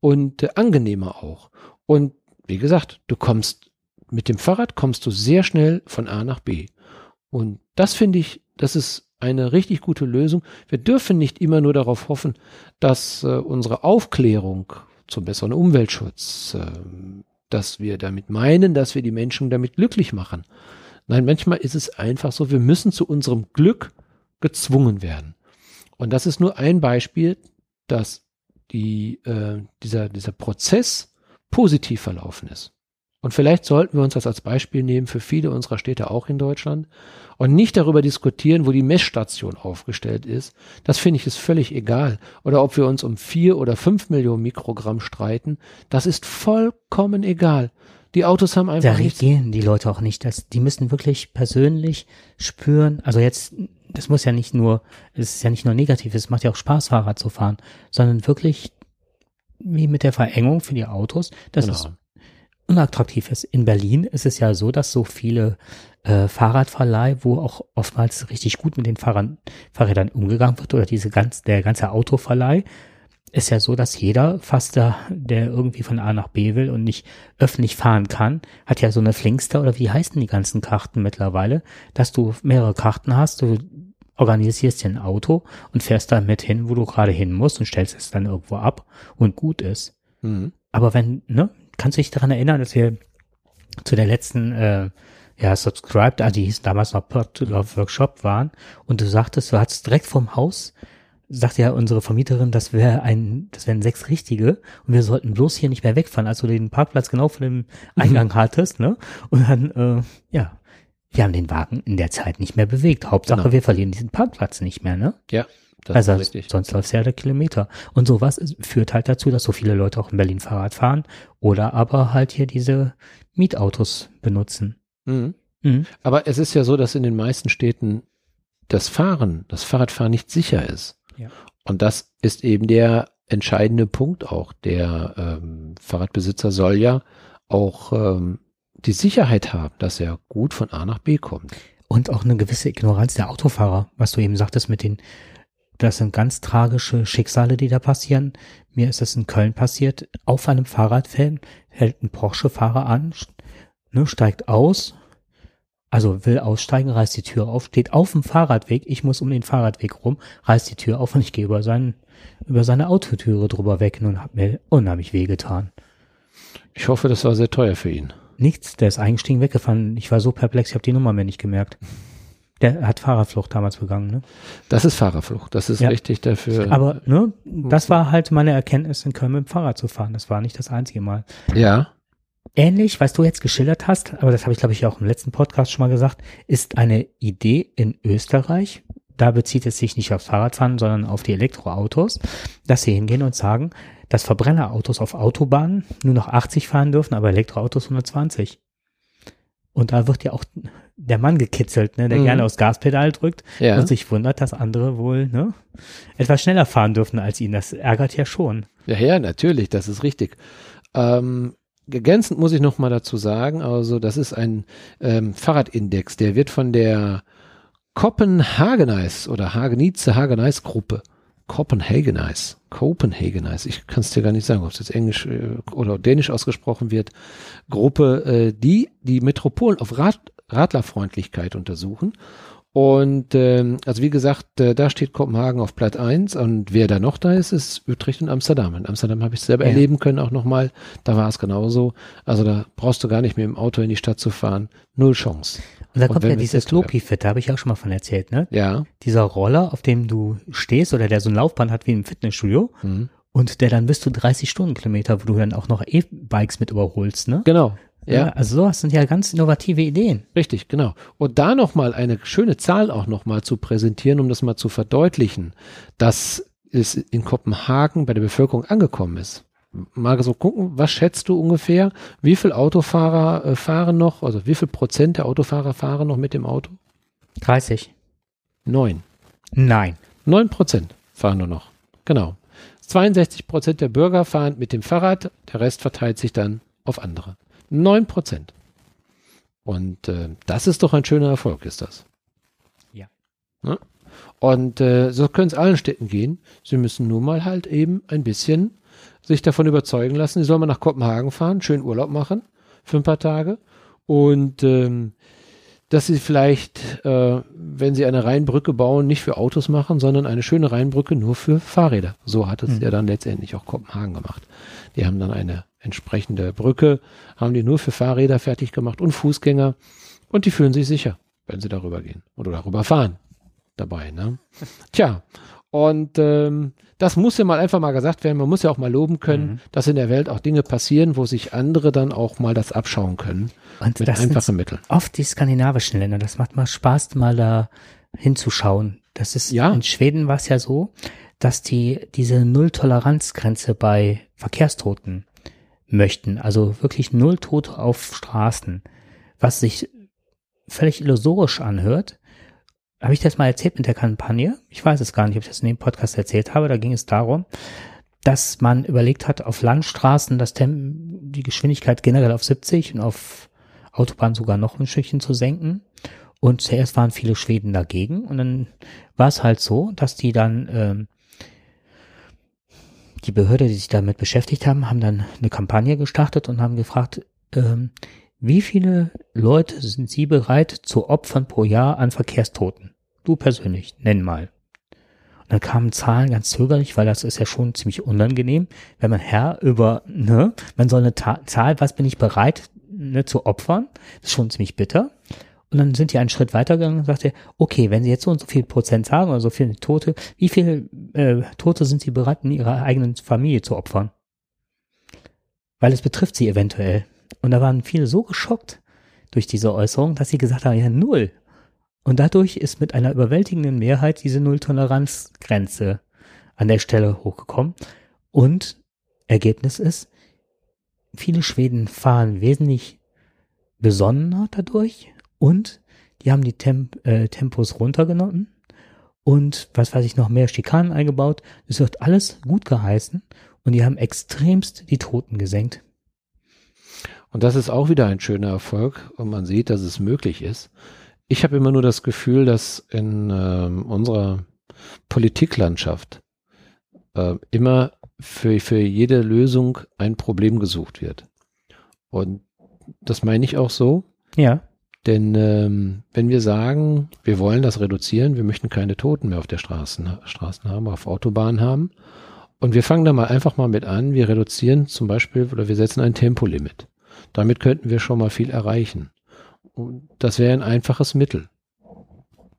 Speaker 2: und äh, angenehmer auch. Und wie gesagt, du kommst mit dem Fahrrad kommst du sehr schnell von A nach B. Und das finde ich, das ist eine richtig gute Lösung. Wir dürfen nicht immer nur darauf hoffen, dass äh, unsere Aufklärung zum besseren Umweltschutz, äh, dass wir damit meinen, dass wir die Menschen damit glücklich machen. Nein, manchmal ist es einfach so, wir müssen zu unserem Glück gezwungen werden. Und das ist nur ein Beispiel, dass die, äh, dieser, dieser Prozess positiv verlaufen ist. Und vielleicht sollten wir uns das als Beispiel nehmen für viele unserer Städte auch in Deutschland und nicht darüber diskutieren, wo die Messstation aufgestellt ist. Das finde ich ist völlig egal. Oder ob wir uns um vier oder fünf Millionen Mikrogramm streiten. Das ist vollkommen egal. Die Autos haben einfach.
Speaker 1: Da gehen die Leute auch nicht. Das, die müssen wirklich persönlich spüren. Also jetzt, das muss ja nicht nur, es ist ja nicht nur negativ, es macht ja auch Spaß, Fahrrad zu fahren, sondern wirklich wie mit der Verengung für die Autos, dass genau. es unattraktiv ist. In Berlin ist es ja so, dass so viele äh, Fahrradverleih, wo auch oftmals richtig gut mit den Fahrrad, Fahrrädern umgegangen wird oder diese ganz, der ganze Autoverleih, ist ja so, dass jeder fast da, der irgendwie von A nach B will und nicht öffentlich fahren kann, hat ja so eine Flinkster oder wie heißen die ganzen Karten mittlerweile, dass du mehrere Karten hast, du organisierst dir ein Auto und fährst da mit hin, wo du gerade hin musst und stellst es dann irgendwo ab und gut ist. Mhm. Aber wenn, ne, kannst du dich daran erinnern, dass wir zu der letzten, äh, ja, Subscribed, ah, die hießen damals noch Pod Love Workshop waren und du sagtest, du hattest direkt vorm Haus, sagte ja unsere Vermieterin, das wäre ein, das wären sechs richtige und wir sollten bloß hier nicht mehr wegfahren, als du den Parkplatz genau vor dem Eingang hattest, ne? Und dann, äh, ja, wir haben den Wagen in der Zeit nicht mehr bewegt. Hauptsache, genau. wir verlieren diesen Parkplatz nicht mehr, ne?
Speaker 2: Ja. Das
Speaker 1: also
Speaker 2: ist richtig.
Speaker 1: sonst läufst du ja der Kilometer. Und sowas führt halt dazu, dass so viele Leute auch in Berlin Fahrrad fahren oder aber halt hier diese Mietautos benutzen.
Speaker 2: Mhm.
Speaker 1: Mhm.
Speaker 2: Aber es ist ja so, dass in den meisten Städten das Fahren, das Fahrradfahren nicht sicher ist.
Speaker 1: Ja.
Speaker 2: Und das ist eben der entscheidende Punkt auch. Der ähm, Fahrradbesitzer soll ja auch ähm, die Sicherheit haben, dass er gut von A nach B kommt.
Speaker 1: Und auch eine gewisse Ignoranz der Autofahrer, was du eben sagtest mit den, das sind ganz tragische Schicksale, die da passieren. Mir ist es in Köln passiert. Auf einem Fahrradfeld hält ein Porsche-Fahrer an, ne, steigt aus, also will aussteigen, reißt die Tür auf, steht auf dem Fahrradweg. Ich muss um den Fahrradweg rum, reißt die Tür auf und ich gehe über seinen, über seine Autotüre drüber weg und hat mir unheimlich wehgetan.
Speaker 2: Ich hoffe, das war sehr teuer für ihn.
Speaker 1: Nichts, der ist eingestiegen, weggefahren. Ich war so perplex, ich habe die Nummer mir nicht gemerkt. Der hat Fahrradflucht damals begangen, ne?
Speaker 2: Das ist Fahrerflucht. Das ist
Speaker 1: Ja.
Speaker 2: richtig dafür.
Speaker 1: Aber ne, das war halt meine Erkenntnis, in Köln mit dem Fahrrad zu fahren. Das war nicht das einzige Mal.
Speaker 2: ja.
Speaker 1: Ähnlich, was du jetzt geschildert hast, aber das habe ich glaube ich auch im letzten Podcast schon mal gesagt, ist eine Idee in Österreich. Da bezieht es sich nicht aufs Fahrradfahren, sondern auf die Elektroautos, dass sie hingehen und sagen, dass Verbrennerautos auf Autobahnen nur noch 80 fahren dürfen, aber Elektroautos 120. Und da wird ja auch der Mann gekitzelt, ne, der
Speaker 2: Mhm.
Speaker 1: gerne aufs Gaspedal drückt
Speaker 2: Ja.
Speaker 1: und sich wundert, dass andere wohl ne, etwas schneller fahren dürfen als ihn. Das ärgert ja schon.
Speaker 2: Ja, ja, natürlich, das ist richtig. Ähm, ergänzend muss ich noch mal dazu sagen, also das ist ein ähm, Fahrradindex, der wird von der Kopenhagenize oder Hagenize Hagenize Gruppe Copenhagenize, Copenhagenize, ich kann es dir gar nicht sagen, ob es jetzt Englisch äh, oder Dänisch ausgesprochen wird, Gruppe, äh, die die Metropolen auf Rad, Radlerfreundlichkeit untersuchen. Und ähm, also wie gesagt, äh, da steht Kopenhagen auf Platz 1 und wer da noch da ist, ist Utrecht und Amsterdam. In Amsterdam habe ich selber
Speaker 1: Ja.
Speaker 2: erleben können auch nochmal, da war es genauso. Also da brauchst du gar nicht mit dem Auto in die Stadt zu fahren. Null Chance.
Speaker 1: Und da
Speaker 2: Und
Speaker 1: kommt
Speaker 2: wenn
Speaker 1: ja dieses. Lopi-Fit, da habe ich auch schon mal von erzählt, ne?
Speaker 2: Ja.
Speaker 1: Dieser Roller, auf dem du stehst oder der so ein Laufband hat wie im Fitnessstudio
Speaker 2: Mhm.
Speaker 1: und der dann bis zu 30 Stundenkilometer, wo du dann auch noch E-Bikes mit überholst, ne?
Speaker 2: Genau. Ja,
Speaker 1: Also sowas sind ja ganz innovative Ideen.
Speaker 2: richtig, genau. Und da nochmal eine schöne Zahl auch nochmal zu präsentieren, um das mal zu verdeutlichen, dass es in Kopenhagen bei der Bevölkerung angekommen ist. Mal so gucken, was schätzt du ungefähr? Wie viel Autofahrer äh, fahren noch, also wie viel Prozent der Autofahrer fahren noch mit dem Auto?
Speaker 1: 30.
Speaker 2: Neun.
Speaker 1: Nein.
Speaker 2: Neun Prozent fahren nur noch. Genau. 62 Prozent der Bürger fahren mit dem Fahrrad, der Rest verteilt sich dann auf andere. Neun Prozent. Und äh, das ist doch ein schöner Erfolg, ist das.
Speaker 1: Ja.
Speaker 2: Ne? Und äh, so können es allen Städten gehen. Sie müssen nur mal halt eben ein bisschen sich davon überzeugen lassen. Sie sollen mal nach Kopenhagen fahren, schön Urlaub machen für ein paar Tage. Und ähm, dass sie vielleicht, äh, wenn sie eine Rheinbrücke bauen, nicht für Autos machen, sondern eine schöne Rheinbrücke nur für Fahrräder. So hat es
Speaker 1: Mhm.
Speaker 2: ja dann letztendlich auch Kopenhagen gemacht. Die haben dann eine entsprechende Brücke, haben die nur für Fahrräder fertig gemacht und Fußgänger und die fühlen sich sicher, wenn sie darüber gehen oder darüber fahren dabei. Ne? Tja, und ähm, das muss ja mal einfach mal gesagt werden. Man muss ja auch mal loben können,
Speaker 1: Mhm.
Speaker 2: dass in der Welt auch Dinge passieren, wo sich andere dann auch mal das abschauen können
Speaker 1: Und
Speaker 2: mit
Speaker 1: das
Speaker 2: einfachen Mitteln.
Speaker 1: oft die skandinavischen Länder. Das macht mal Spaß, mal da hinzuschauen. Das ist,
Speaker 2: Ja.
Speaker 1: in Schweden war es ja so, dass die diese Null-Toleranz-Grenze bei Verkehrstoten möchten. Also wirklich null Tote auf Straßen. Was sich völlig illusorisch anhört. Habe ich das mal erzählt mit der Kampagne? Ich weiß es gar nicht, ob ich das in dem Podcast erzählt habe. Da ging es darum, dass man überlegt hat, auf Landstraßen das Tem die Geschwindigkeit generell auf 70 und auf Autobahn sogar noch ein Stückchen zu senken. Und zuerst waren viele Schweden dagegen. Und dann war es halt so, dass die dann, ähm, die Behörde, die sich damit beschäftigt haben, haben dann eine Kampagne gestartet und haben gefragt, ähm, wie viele Leute sind Sie bereit zu opfern pro Jahr an Verkehrstoten? Du persönlich, nenn mal. Und dann kamen Zahlen ganz zögerlich, weil das ist ja schon ziemlich unangenehm, wenn man Herr über, ne, man soll eine Ta Zahl, was bin ich bereit, ne, zu opfern, das ist schon ziemlich bitter. Und dann sind die einen Schritt weitergegangen und sagte, okay, wenn Sie jetzt so und so viel Prozent sagen oder so viele Tote, wie viele äh, Tote sind Sie bereit, in Ihrer eigenen Familie zu opfern? Weil es betrifft Sie eventuell. Und da waren viele so geschockt durch diese Äußerung, dass sie gesagt haben, ja, null. Und dadurch ist mit einer überwältigenden Mehrheit diese Nulltoleranzgrenze an der Stelle hochgekommen. Und Ergebnis ist, viele Schweden fahren wesentlich besonnener dadurch und die haben die Temp äh, Tempos runtergenommen und was weiß ich noch mehr Schikanen eingebaut. Es wird alles gut geheißen und die haben extremst die Toten gesenkt.
Speaker 2: Und das ist auch wieder ein schöner Erfolg und man sieht, dass es möglich ist. Ich habe immer nur das Gefühl, dass in äh, unserer Politiklandschaft äh, immer für, für jede Lösung ein Problem gesucht wird. Und das meine ich auch so.
Speaker 1: Ja.
Speaker 2: Denn ähm, wenn wir sagen, wir wollen das reduzieren, wir möchten keine Toten mehr auf der Straßen, Straßen haben, auf Autobahnen haben, und wir fangen da mal einfach mal mit an, wir reduzieren zum Beispiel oder wir setzen ein Tempolimit. Damit könnten wir schon mal viel erreichen. Und das wäre ein einfaches Mittel.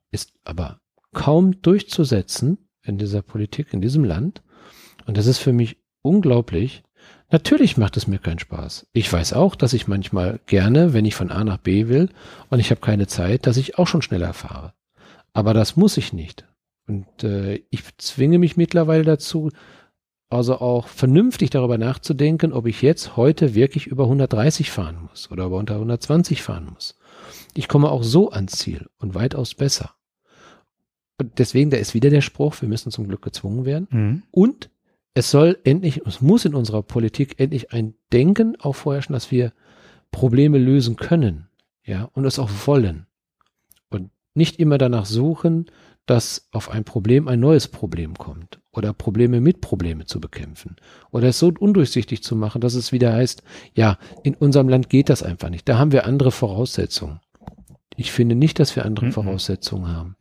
Speaker 2: Ist aber kaum durchzusetzen in dieser Politik, in diesem Land. Und das ist für mich unglaublich. Natürlich macht es mir keinen Spaß. Ich weiß auch, dass ich manchmal gerne, wenn ich von A nach B will und ich habe keine Zeit, dass ich auch schon schneller fahre. Aber das muss ich nicht. Und äh, ich zwinge mich mittlerweile dazu, also auch vernünftig darüber nachzudenken, ob ich jetzt heute wirklich über 130 fahren muss oder über unter 120 fahren muss. Ich komme auch so ans Ziel und weitaus besser. Und deswegen, da ist wieder der Spruch, wir müssen zum Glück gezwungen werden. Mhm. Und es soll endlich, es muss in unserer Politik endlich ein Denken auch vorherrschen, dass wir Probleme lösen können, ja, und es auch wollen. Und nicht immer danach suchen, dass auf ein Problem ein neues Problem kommt oder Probleme mit Probleme zu bekämpfen oder es so undurchsichtig zu machen, dass es wieder heißt, ja, in unserem Land geht das einfach nicht. Da haben wir andere Voraussetzungen. Ich finde nicht, dass wir andere mhm. Voraussetzungen haben.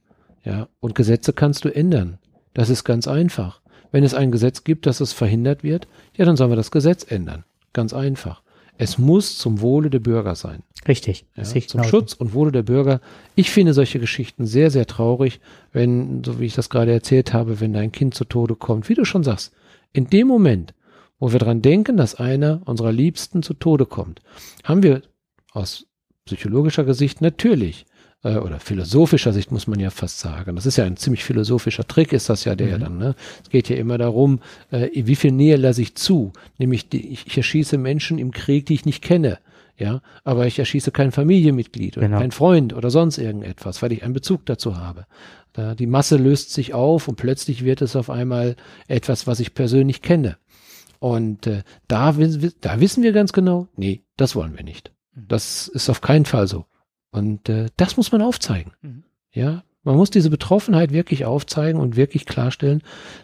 Speaker 2: Ja, und Gesetze kannst du ändern. Das ist ganz einfach. Wenn es ein Gesetz gibt, dass es verhindert wird, ja, dann sollen wir das Gesetz ändern. Ganz einfach. Es muss zum Wohle der Bürger sein.
Speaker 1: Richtig.
Speaker 2: Ja, zum genauso. Schutz und Wohle der Bürger. Ich finde solche Geschichten sehr, sehr traurig, wenn, so wie ich das gerade erzählt habe, wenn dein Kind zu Tode kommt, wie du schon sagst, in dem Moment, wo wir dran denken, dass einer unserer Liebsten zu Tode kommt, haben wir aus psychologischer Gesicht natürlich äh, oder philosophischer Sicht muss man ja fast sagen. Das ist ja ein ziemlich philosophischer Trick, ist das ja der mhm. dann. Ne? Es geht ja immer darum, äh, wie viel Nähe lasse ich zu. Nämlich, die, ich, ich erschieße Menschen im Krieg, die ich nicht kenne. Ja, aber ich erschieße kein Familienmitglied oder genau. kein Freund oder sonst irgendetwas, weil ich einen Bezug dazu habe. Da, die Masse löst sich auf und plötzlich wird es auf einmal etwas, was ich persönlich kenne. Und äh, da, da wissen wir ganz genau, nee, das wollen wir nicht. Mhm. Das ist auf keinen Fall so. Und äh, das muss man aufzeigen. Mhm. Ja, man muss diese Betroffenheit wirklich aufzeigen und wirklich klarstellen,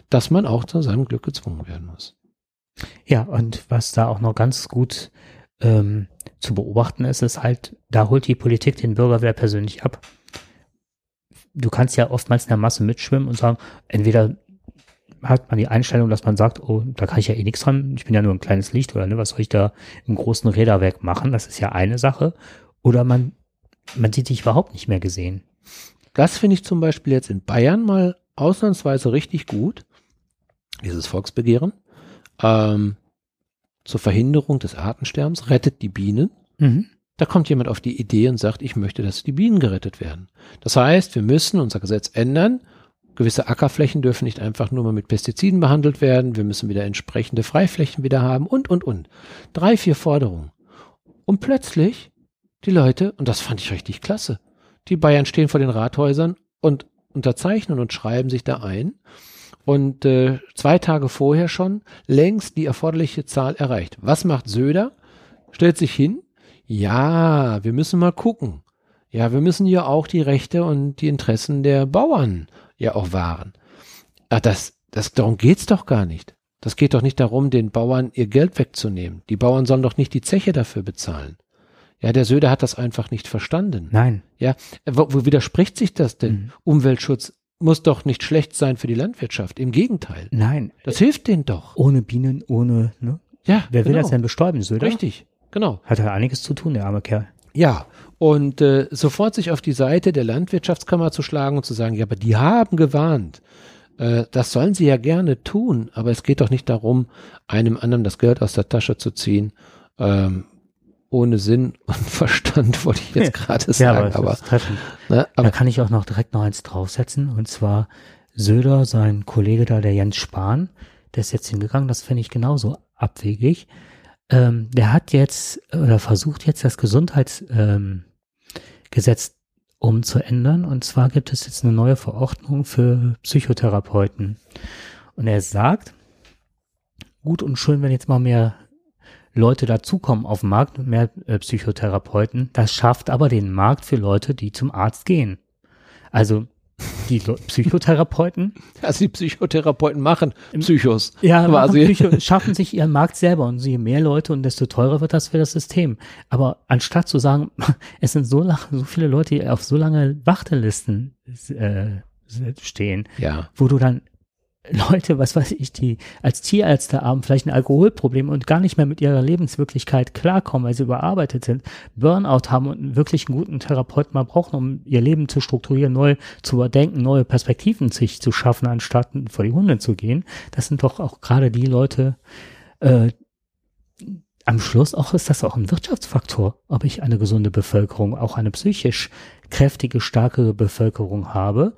Speaker 2: dass man auch zu seinem Glück gezwungen werden muss.
Speaker 1: Ja, und was da auch noch ganz gut ähm, zu beobachten ist, ist halt, da holt die Politik den Bürger wieder persönlich ab. Du kannst ja oftmals in der Masse mitschwimmen und sagen, entweder hat man die Einstellung, dass man sagt, oh, da kann ich ja eh nichts dran, ich bin ja nur ein kleines Licht oder ne, was soll ich da im großen Räderwerk machen? Das ist ja eine Sache. Oder man man sieht dich überhaupt nicht mehr gesehen.
Speaker 2: Das finde ich zum Beispiel jetzt in Bayern mal ausnahmsweise richtig gut, dieses Volksbegehren. Ähm, zur Verhinderung des Artensterbens rettet die Bienen. Mhm. Da kommt jemand auf die Idee und sagt, ich möchte, dass die Bienen gerettet werden. Das heißt, wir müssen unser Gesetz ändern. Gewisse Ackerflächen dürfen nicht einfach nur mal mit Pestiziden behandelt werden. Wir müssen wieder entsprechende Freiflächen wieder haben und, und, und. Drei, vier Forderungen. Und plötzlich die Leute, und das fand ich richtig klasse, die Bayern stehen vor den Rathäusern und unterzeichnen und schreiben sich da ein und äh, zwei Tage vorher schon längst die erforderliche Zahl erreicht. Was macht Söder? Stellt sich hin, ja, wir müssen mal gucken. Ja, wir müssen ja auch die Rechte und die Interessen der Bauern ja auch wahren. Ach, das, das, darum geht's doch gar nicht. Das geht doch nicht darum, den Bauern ihr Geld wegzunehmen. Die Bauern sollen doch nicht die Zeche dafür bezahlen. Ja, der Söder hat das einfach nicht verstanden.
Speaker 1: Nein.
Speaker 2: Ja, wo, wo widerspricht sich das denn? Mhm. Umweltschutz muss doch nicht schlecht sein für die Landwirtschaft. Im Gegenteil.
Speaker 1: Nein.
Speaker 2: Das hilft denen doch.
Speaker 1: Ohne Bienen, ohne, ne?
Speaker 2: Ja.
Speaker 1: Wer will genau. das denn bestäuben, Söder?
Speaker 2: Richtig. Genau.
Speaker 1: Hat er einiges zu tun, der arme Kerl.
Speaker 2: Ja. Und äh, sofort sich auf die Seite der Landwirtschaftskammer zu schlagen und zu sagen, ja, aber die haben gewarnt. Äh, das sollen sie ja gerne tun, aber es geht doch nicht darum, einem anderen das Geld aus der Tasche zu ziehen. Ähm, ohne Sinn und Verstand, wollte ich jetzt gerade
Speaker 1: sagen.
Speaker 2: Ja, aber, aber,
Speaker 1: ne, aber da kann ich auch noch direkt noch eins draufsetzen. Und zwar Söder, sein Kollege da, der Jens Spahn, der ist jetzt hingegangen, das finde ich genauso abwegig. Ähm, der hat jetzt oder versucht jetzt das Gesundheitsgesetz ähm, umzuändern. Und zwar gibt es jetzt eine neue Verordnung für Psychotherapeuten. Und er sagt, gut und schön, wenn jetzt mal mehr Leute dazukommen auf den Markt, mehr äh, Psychotherapeuten. Das schafft aber den Markt für Leute, die zum Arzt gehen. Also die Psychotherapeuten.
Speaker 2: Also die Psychotherapeuten machen Psychos.
Speaker 1: Ja, quasi. Psycho schaffen sich ihren Markt selber und je mehr Leute und desto teurer wird das für das System. Aber anstatt zu sagen, es sind so, lang, so viele Leute, die auf so lange Wartelisten äh, stehen,
Speaker 2: ja.
Speaker 1: wo du dann Leute, was weiß ich, die als Tierärzte haben, vielleicht ein Alkoholproblem und gar nicht mehr mit ihrer Lebenswirklichkeit klarkommen, weil sie überarbeitet sind, Burnout haben und wirklich einen guten Therapeuten mal brauchen, um ihr Leben zu strukturieren, neu zu überdenken, neue Perspektiven sich zu schaffen, anstatt vor die Hunde zu gehen. Das sind doch auch gerade die Leute, äh, am Schluss auch ist das auch ein Wirtschaftsfaktor, ob ich eine gesunde Bevölkerung, auch eine psychisch kräftige, starke Bevölkerung habe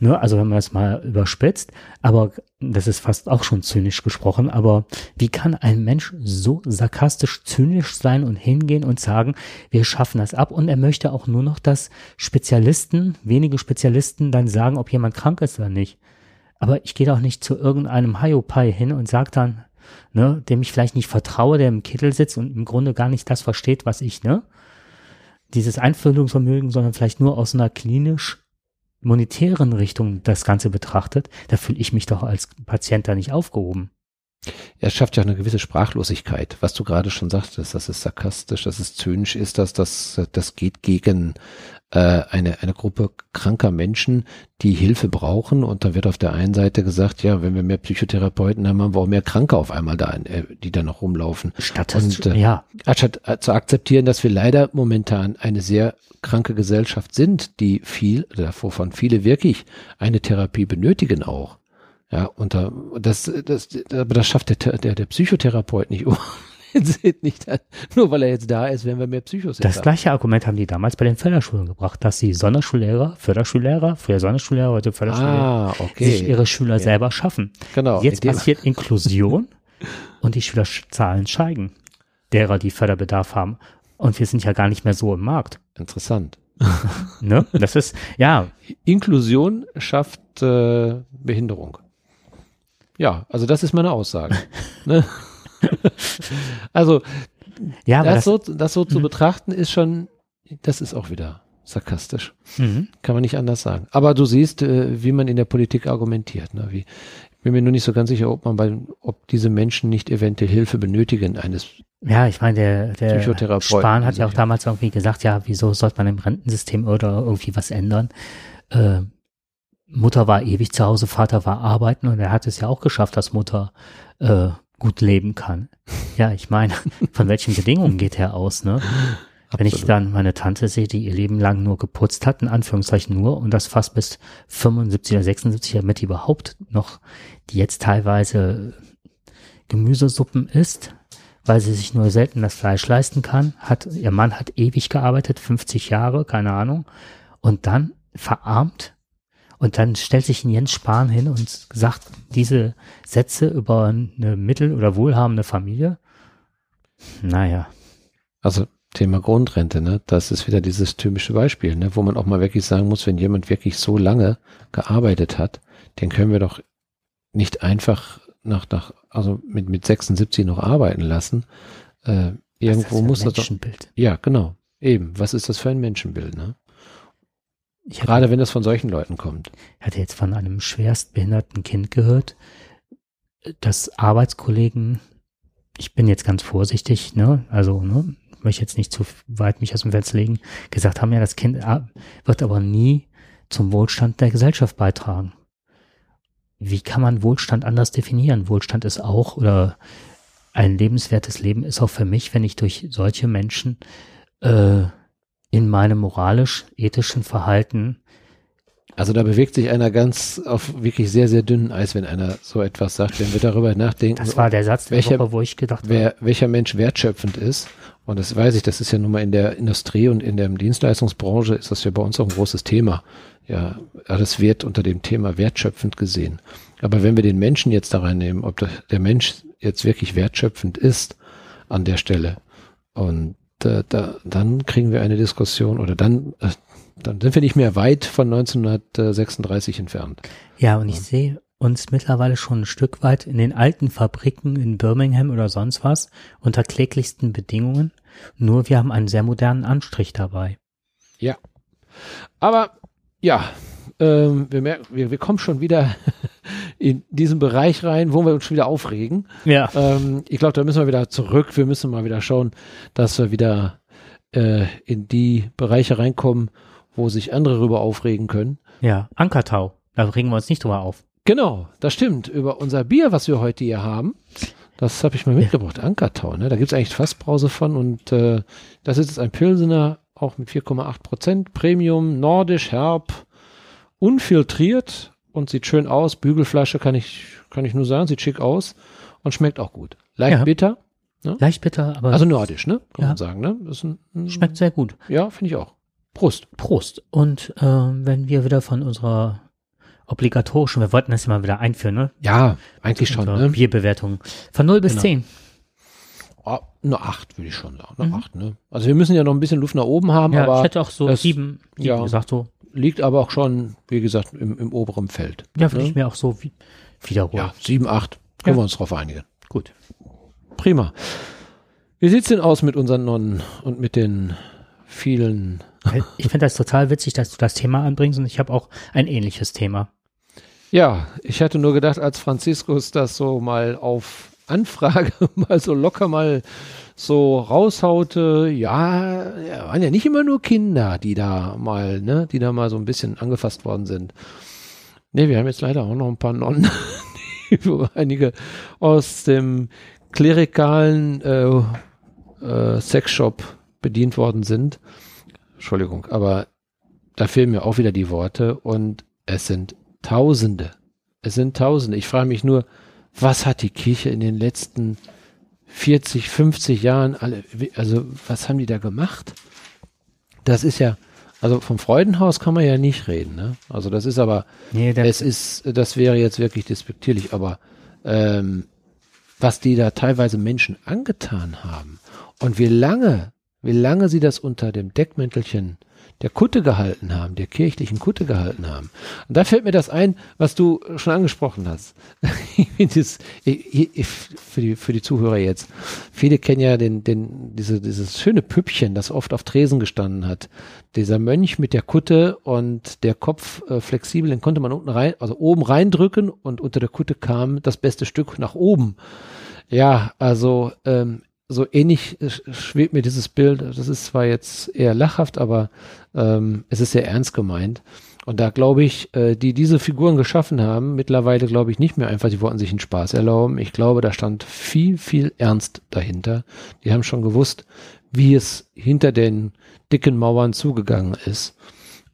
Speaker 1: Ne? Also wenn man das mal überspitzt, aber das ist fast auch schon zynisch gesprochen, aber wie kann ein Mensch so sarkastisch zynisch sein und hingehen und sagen, wir schaffen das ab und er möchte auch nur noch, dass Spezialisten, wenige Spezialisten dann sagen, ob jemand krank ist oder nicht. Aber ich gehe doch nicht zu irgendeinem Hiopai hin und sage dann, ne, dem ich vielleicht nicht vertraue, der im Kittel sitzt und im Grunde gar nicht das versteht, was ich, ne? Dieses Einfühlungsvermögen, sondern vielleicht nur aus einer klinisch monetären Richtung das Ganze betrachtet, da fühle ich mich doch als Patient da nicht aufgehoben.
Speaker 2: Er schafft ja eine gewisse Sprachlosigkeit, was du gerade schon sagtest, dass es sarkastisch, dass es zynisch ist, dass das, das geht gegen äh, eine, eine Gruppe kranker Menschen, die Hilfe brauchen. Und da wird auf der einen Seite gesagt, ja, wenn wir mehr Psychotherapeuten haben, haben wir auch mehr Kranke auf einmal da, äh, die da noch rumlaufen.
Speaker 1: Statt
Speaker 2: und, äh, ja. Anstatt äh, zu akzeptieren, dass wir leider momentan eine sehr kranke Gesellschaft sind, die viel, wovon viele wirklich eine Therapie benötigen auch. Ja, und da, das, das, aber das schafft der, der, der Psychotherapeut nicht. nicht, nur weil er jetzt da ist, wenn wir mehr Psychos
Speaker 1: Das haben. gleiche Argument haben die damals bei den Förderschulen gebracht, dass die Sonderschullehrer, Förderschullehrer, früher Sonderschullehrer, heute Förderschullehrer,
Speaker 2: ah, okay.
Speaker 1: sich ihre Schüler ja. selber schaffen.
Speaker 2: Genau.
Speaker 1: Jetzt passiert Inklusion und die Schülerzahlen steigen, derer, die Förderbedarf haben. Und wir sind ja gar nicht mehr so im Markt.
Speaker 2: Interessant.
Speaker 1: ne? Das ist, ja.
Speaker 2: Inklusion schafft äh, Behinderung. Ja, also das ist meine Aussage. ne? also, ja, das, das, so, das so zu mhm. betrachten ist schon, das ist auch wieder sarkastisch. Mhm. Kann man nicht anders sagen. Aber du siehst, äh, wie man in der Politik argumentiert. Ne? Wie, ich bin mir nur nicht so ganz sicher, ob man bei, ob diese Menschen nicht eventuell Hilfe benötigen eines
Speaker 1: ja, ich meine, der, der Spahn hat ja auch damals irgendwie gesagt, ja, wieso sollte man im Rentensystem oder irgendwie was ändern? Äh, Mutter war ewig zu Hause, Vater war arbeiten und er hat es ja auch geschafft, dass Mutter äh, gut leben kann. Ja, ich meine, von welchen Bedingungen geht er aus, ne? Wenn ich dann meine Tante sehe, die ihr Leben lang nur geputzt hat, in Anführungszeichen nur, und das fast bis 75 oder 76, damit die überhaupt noch, die jetzt teilweise Gemüsesuppen isst, weil sie sich nur selten das Fleisch leisten kann, hat, ihr Mann hat ewig gearbeitet, 50 Jahre, keine Ahnung, und dann verarmt und dann stellt sich ein Jens Spahn hin und sagt diese Sätze über eine mittel- oder wohlhabende Familie. Naja.
Speaker 2: Also Thema Grundrente, ne? Das ist wieder dieses typische Beispiel, ne? Wo man auch mal wirklich sagen muss, wenn jemand wirklich so lange gearbeitet hat, den können wir doch nicht einfach nach, nach also mit, mit 76 noch arbeiten lassen. Äh, irgendwo muss das doch. Ja, genau. Eben. Was ist das für ein Menschenbild, ne? Ich hatte, Gerade wenn das von solchen Leuten kommt.
Speaker 1: Ich hatte jetzt von einem schwerstbehinderten Kind gehört, dass Arbeitskollegen, ich bin jetzt ganz vorsichtig, ne, also, ne, möchte jetzt nicht zu weit mich aus dem Fenster legen, gesagt haben, ja, das Kind wird aber nie zum Wohlstand der Gesellschaft beitragen. Wie kann man Wohlstand anders definieren? Wohlstand ist auch, oder ein lebenswertes Leben ist auch für mich, wenn ich durch solche Menschen äh, in meinem moralisch-ethischen Verhalten.
Speaker 2: Also da bewegt sich einer ganz auf wirklich sehr, sehr dünnen Eis, wenn einer so etwas sagt, wenn wir darüber nachdenken.
Speaker 1: Das war der Satz
Speaker 2: welcher,
Speaker 1: Woche, wo ich gedacht
Speaker 2: wer, habe. Welcher Mensch wertschöpfend ist Und das weiß ich, das ist ja nun mal in der Industrie und in der Dienstleistungsbranche ist das ja bei uns auch ein großes Thema. Ja, alles wird unter dem Thema wertschöpfend gesehen. Aber wenn wir den Menschen jetzt da reinnehmen, ob der Mensch jetzt wirklich wertschöpfend ist an der Stelle und äh, da, dann kriegen wir eine Diskussion oder dann, äh, dann sind wir nicht mehr weit von 1936 entfernt.
Speaker 1: Ja, und ich sehe uns mittlerweile schon ein Stück weit in den alten Fabriken in Birmingham oder sonst was unter kläglichsten Bedingungen. Nur wir haben einen sehr modernen Anstrich dabei.
Speaker 2: Ja. Aber ja, ähm, wir, merken, wir, wir kommen schon wieder in diesen Bereich rein, wo wir uns schon wieder aufregen.
Speaker 1: Ja.
Speaker 2: Ähm, ich glaube, da müssen wir wieder zurück. Wir müssen mal wieder schauen, dass wir wieder äh, in die Bereiche reinkommen, wo sich andere darüber aufregen können.
Speaker 1: Ja, Ankertau. Da regen wir uns nicht drüber auf.
Speaker 2: Genau, das stimmt. Über unser Bier, was wir heute hier haben, das habe ich mal mitgebracht. Ja. Ankertau, ne? Da gibt es eigentlich Fassbrause von und äh, das ist jetzt ein Pilsener, auch mit 4,8 Prozent. Premium, nordisch, herb, unfiltriert und sieht schön aus. Bügelflasche kann ich, kann ich nur sagen, sieht schick aus und schmeckt auch gut. Leicht ja. bitter.
Speaker 1: Ne? Leicht bitter, aber.
Speaker 2: Also nordisch, ne? Kann
Speaker 1: ja.
Speaker 2: man sagen, ne?
Speaker 1: Ein, ein, schmeckt sehr gut.
Speaker 2: Ja, finde ich auch. Prost.
Speaker 1: Prost. Und äh, wenn wir wieder von unserer obligatorischen, wir wollten das ja mal wieder einführen, ne?
Speaker 2: Ja, eigentlich schon.
Speaker 1: Ne? Bierbewertung. Von 0 bis genau. 10.
Speaker 2: Oh, eine 8 würde ich schon sagen. Eine mhm. 8, ne? Also wir müssen ja noch ein bisschen Luft nach oben haben, ja, aber.
Speaker 1: Ich hätte auch so 7
Speaker 2: ja,
Speaker 1: gesagt, so
Speaker 2: liegt aber auch schon, wie gesagt, im, im oberen Feld.
Speaker 1: Ja, würde ne? ich mir auch so wie, wiederholen.
Speaker 2: Ja, sieben, acht, können ja. wir uns drauf einigen.
Speaker 1: Gut.
Speaker 2: Prima. Wie sieht's denn aus mit unseren Nonnen und mit den vielen?
Speaker 1: Ich finde das total witzig, dass du das Thema anbringst und ich habe auch ein ähnliches Thema.
Speaker 2: Ja, ich hatte nur gedacht, als Franziskus das so mal auf Anfrage mal so locker mal so raushaute, ja, waren ja nicht immer nur Kinder, die da mal, ne, die da mal so ein bisschen angefasst worden sind. Ne, wir haben jetzt leider auch noch ein paar Nonnen, einige aus dem klerikalen äh, äh, Sexshop bedient worden sind. Entschuldigung, aber da fehlen mir auch wieder die Worte und es sind Tausende. Es sind Tausende. Ich frage mich nur, was hat die Kirche in den letzten 40, 50 Jahren alle, also was haben die da gemacht? Das ist ja, also vom Freudenhaus kann man ja nicht reden, ne? Also das ist aber, nee, es ist, das wäre jetzt wirklich despektierlich, aber ähm, was die da teilweise Menschen angetan haben und wie lange, wie lange sie das unter dem Deckmäntelchen der Kutte gehalten haben, der kirchlichen Kutte gehalten haben. Und da fällt mir das ein, was du schon angesprochen hast. das, für, die, für die Zuhörer jetzt. Viele kennen ja den, den, diese, dieses schöne Püppchen, das oft auf Tresen gestanden hat. Dieser Mönch mit der Kutte und der Kopf äh, flexibel, den konnte man unten rein, also oben reindrücken und unter der Kutte kam das beste Stück nach oben. Ja, also ähm, so ähnlich schwebt mir dieses Bild. Das ist zwar jetzt eher lachhaft, aber ähm, es ist sehr ernst gemeint. Und da glaube ich, äh, die diese Figuren geschaffen haben, mittlerweile glaube ich nicht mehr einfach, die wollten sich einen Spaß erlauben. Ich glaube, da stand viel, viel Ernst dahinter. Die haben schon gewusst, wie es hinter den dicken Mauern zugegangen ist.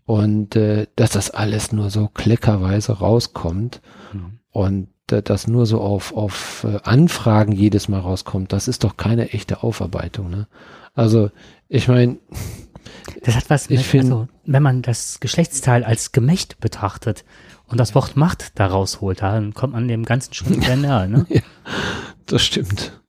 Speaker 2: Und äh, dass das alles nur so kleckerweise rauskommt. Mhm. Und das nur so auf, auf äh, Anfragen jedes Mal rauskommt, das ist doch keine echte Aufarbeitung. Ne? Also ich meine,
Speaker 1: das hat was, ich mit, find, also, wenn man das Geschlechtsteil als Gemächt betrachtet und das Wort Macht da rausholt, dann kommt man dem ganzen schon sehr näher. Ne?
Speaker 2: ja, das stimmt.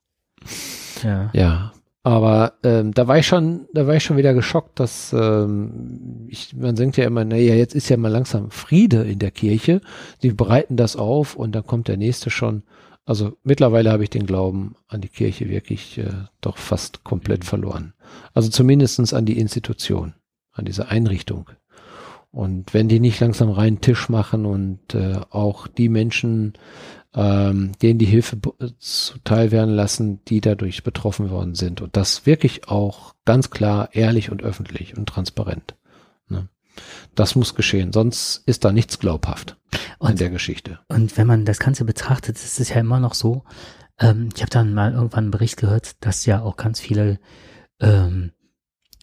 Speaker 2: Ja. Ja. Aber ähm, da war ich schon, da war ich schon wieder geschockt, dass ähm, ich, man denkt ja immer, naja, jetzt ist ja mal langsam Friede in der Kirche. Sie bereiten das auf und dann kommt der nächste schon. Also mittlerweile habe ich den Glauben an die Kirche wirklich äh, doch fast komplett mhm. verloren. Also zumindestens an die Institution, an diese Einrichtung. Und wenn die nicht langsam reinen Tisch machen und äh, auch die Menschen ähm, denen die Hilfe zuteil werden lassen, die dadurch betroffen worden sind. Und das wirklich auch ganz klar, ehrlich und öffentlich und transparent. Ne? Das muss geschehen, sonst ist da nichts glaubhaft und, in der Geschichte.
Speaker 1: Und wenn man das Ganze betrachtet, ist es ja immer noch so, ähm, ich habe dann mal irgendwann einen Bericht gehört, dass ja auch ganz viele ähm,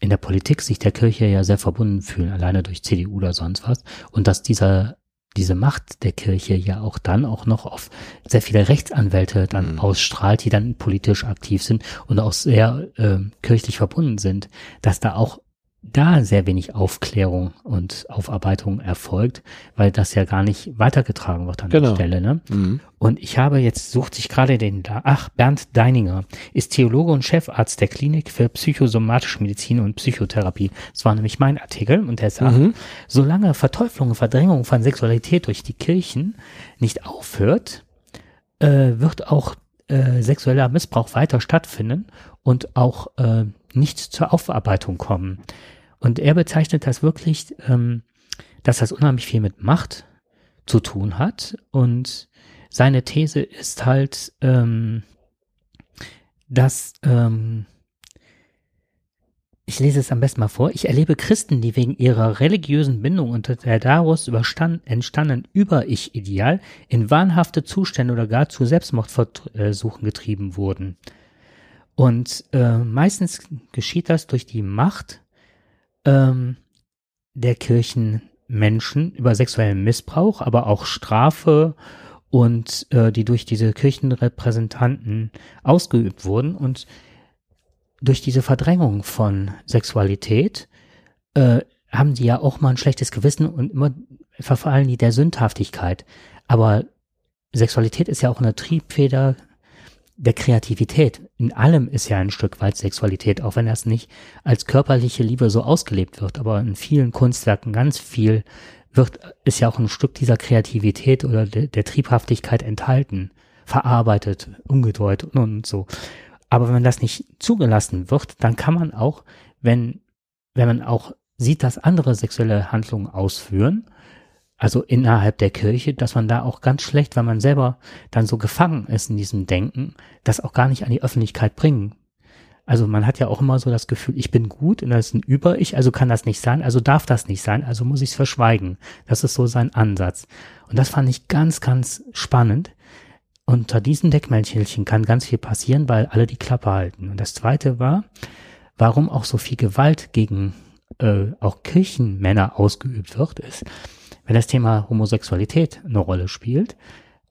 Speaker 1: in der Politik sich der Kirche ja sehr verbunden fühlen, alleine durch CDU oder sonst was. Und dass dieser diese Macht der Kirche ja auch dann auch noch auf sehr viele Rechtsanwälte dann
Speaker 2: Mhm.
Speaker 1: ausstrahlt, die dann politisch aktiv sind und auch sehr äh, kirchlich verbunden sind, dass da auch da sehr wenig Aufklärung und Aufarbeitung erfolgt, weil das ja gar nicht weitergetragen wird an
Speaker 2: Genau.
Speaker 1: der Stelle. Ne?
Speaker 2: Mhm.
Speaker 1: Und ich habe jetzt, sucht sich gerade den, da, ach, Bernd Deininger ist Theologe und Chefarzt der Klinik für psychosomatische Medizin und Psychotherapie. Das war nämlich mein Artikel und er sagt,
Speaker 2: Mhm.
Speaker 1: solange Verteuflung und Verdrängung von Sexualität durch die Kirchen nicht aufhört, äh, wird auch äh, sexueller Missbrauch weiter stattfinden und auch äh, nicht zur Aufarbeitung kommen. Und er bezeichnet das wirklich, ähm, dass das unheimlich viel mit Macht zu tun hat. Und seine These ist halt, ähm, dass ähm, ich lese es am besten mal vor. Ich erlebe Christen, die wegen ihrer religiösen Bindung und der daraus entstandenen Über-Ich-Ideal in wahnhafte Zustände oder gar zu Selbstmordversuchen getrieben wurden. Und äh, meistens geschieht das durch die Macht ähm, der Kirchenmenschen über sexuellen Missbrauch, aber auch Strafe und äh, die durch diese Kirchenrepräsentanten ausgeübt wurden und durch diese Verdrängung von Sexualität äh, haben die ja auch mal ein schlechtes Gewissen und immer verfallen die der Sündhaftigkeit. Aber Sexualität ist ja auch eine Triebfeder der Kreativität. In allem ist ja ein Stück weit Sexualität, auch wenn das nicht als körperliche Liebe so ausgelebt wird. Aber in vielen Kunstwerken ganz viel wird, ist ja auch ein Stück dieser Kreativität oder de, der Triebhaftigkeit enthalten, verarbeitet, umgedeutet und, so. Aber wenn das nicht zugelassen wird, dann kann man auch, wenn, wenn man auch sieht, dass andere sexuelle Handlungen ausführen, also innerhalb der Kirche, dass man da auch ganz schlecht, weil man selber dann so gefangen ist in diesem Denken, das auch gar nicht an die Öffentlichkeit bringen. Also man hat ja auch immer so das Gefühl, ich bin gut und das ist ein Über-Ich, also kann das nicht sein, also darf das nicht sein, also muss ich es verschweigen. Das ist so sein Ansatz. Und das fand ich ganz, ganz spannend. Unter diesen Deckmäntelchen kann ganz viel passieren, weil alle die Klappe halten. Und das zweite war, warum auch so viel Gewalt gegen äh, auch Kirchenmänner ausgeübt wird, ist, wenn das Thema Homosexualität eine Rolle spielt.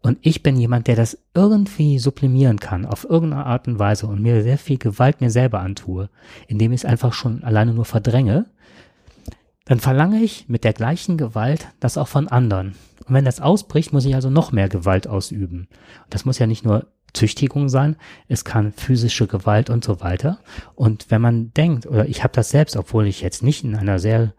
Speaker 1: Und ich bin jemand, der das irgendwie sublimieren kann, auf irgendeine Art und Weise und mir sehr viel Gewalt mir selber antue, indem ich es einfach schon alleine nur verdränge, dann verlange ich mit der gleichen Gewalt das auch von anderen. Und wenn das ausbricht, muss ich also noch mehr Gewalt ausüben. Und das muss ja nicht nur Züchtigung sein, es kann physische Gewalt und so weiter. Und wenn man denkt, oder ich habe das selbst, obwohl ich jetzt nicht in einer sehr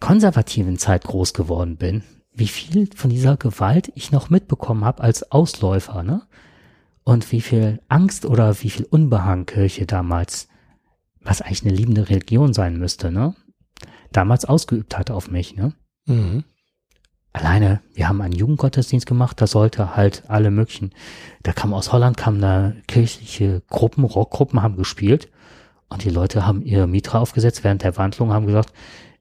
Speaker 1: konservativen Zeit groß geworden bin, wie viel von dieser Gewalt ich noch mitbekommen habe als Ausläufer, ne? Und wie viel Angst oder wie viel Unbehang Kirche damals, was eigentlich eine liebende Religion sein müsste, ne? Damals ausgeübt hat auf mich, ne?
Speaker 2: Mhm.
Speaker 1: Alleine, wir haben einen Jugendgottesdienst gemacht, da sollte halt alle möglichen, da kam aus Holland, kamen da kirchliche Gruppen, Rockgruppen haben gespielt und die Leute haben ihre Mitra aufgesetzt während der Wandlung, haben gesagt,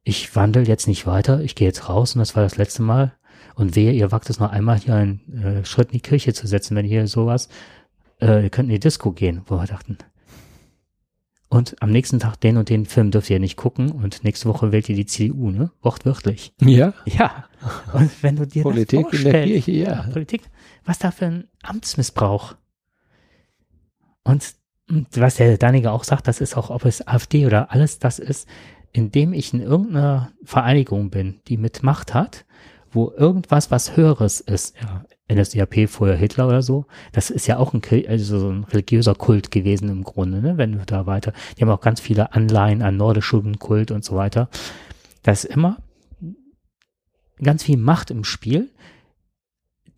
Speaker 1: ich wandel jetzt nicht weiter, ich gehe jetzt raus und das war das letzte Mal. Und wehe, ihr wagt es noch einmal hier einen äh, Schritt in die Kirche zu setzen, wenn ihr sowas, äh, ihr könnt in die Disco gehen, wo wir dachten. Und am nächsten Tag den und den Film dürft ihr nicht gucken und nächste Woche wählt ihr die CDU, ne? Wortwörtlich.
Speaker 2: Ja,
Speaker 1: Ja. Und wenn du dir
Speaker 2: Politik
Speaker 1: das
Speaker 2: in der
Speaker 1: vorstellst,
Speaker 2: Kirche, ja.
Speaker 1: Politik, was da für ein Amtsmissbrauch. Und und was der Daniger auch sagt, das ist auch, ob es AfD oder alles das ist, indem ich in irgendeiner Vereinigung bin, die mit Macht hat, wo irgendwas was Höheres ist, ja, NSDAP, vorher Hitler oder so, das ist ja auch ein, also so ein religiöser Kult gewesen im Grunde, ne, wenn du da weiter, die haben auch ganz viele Anleihen an nordischen Kult und so weiter. Da ist immer ganz viel Macht im Spiel,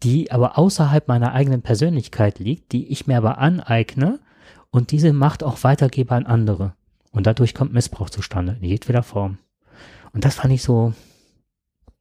Speaker 1: die aber außerhalb meiner eigenen Persönlichkeit liegt, die ich mir aber aneigne und diese Macht auch weitergebe an andere. Und dadurch kommt Missbrauch zustande, in jedweder Form. Und das fand ich so,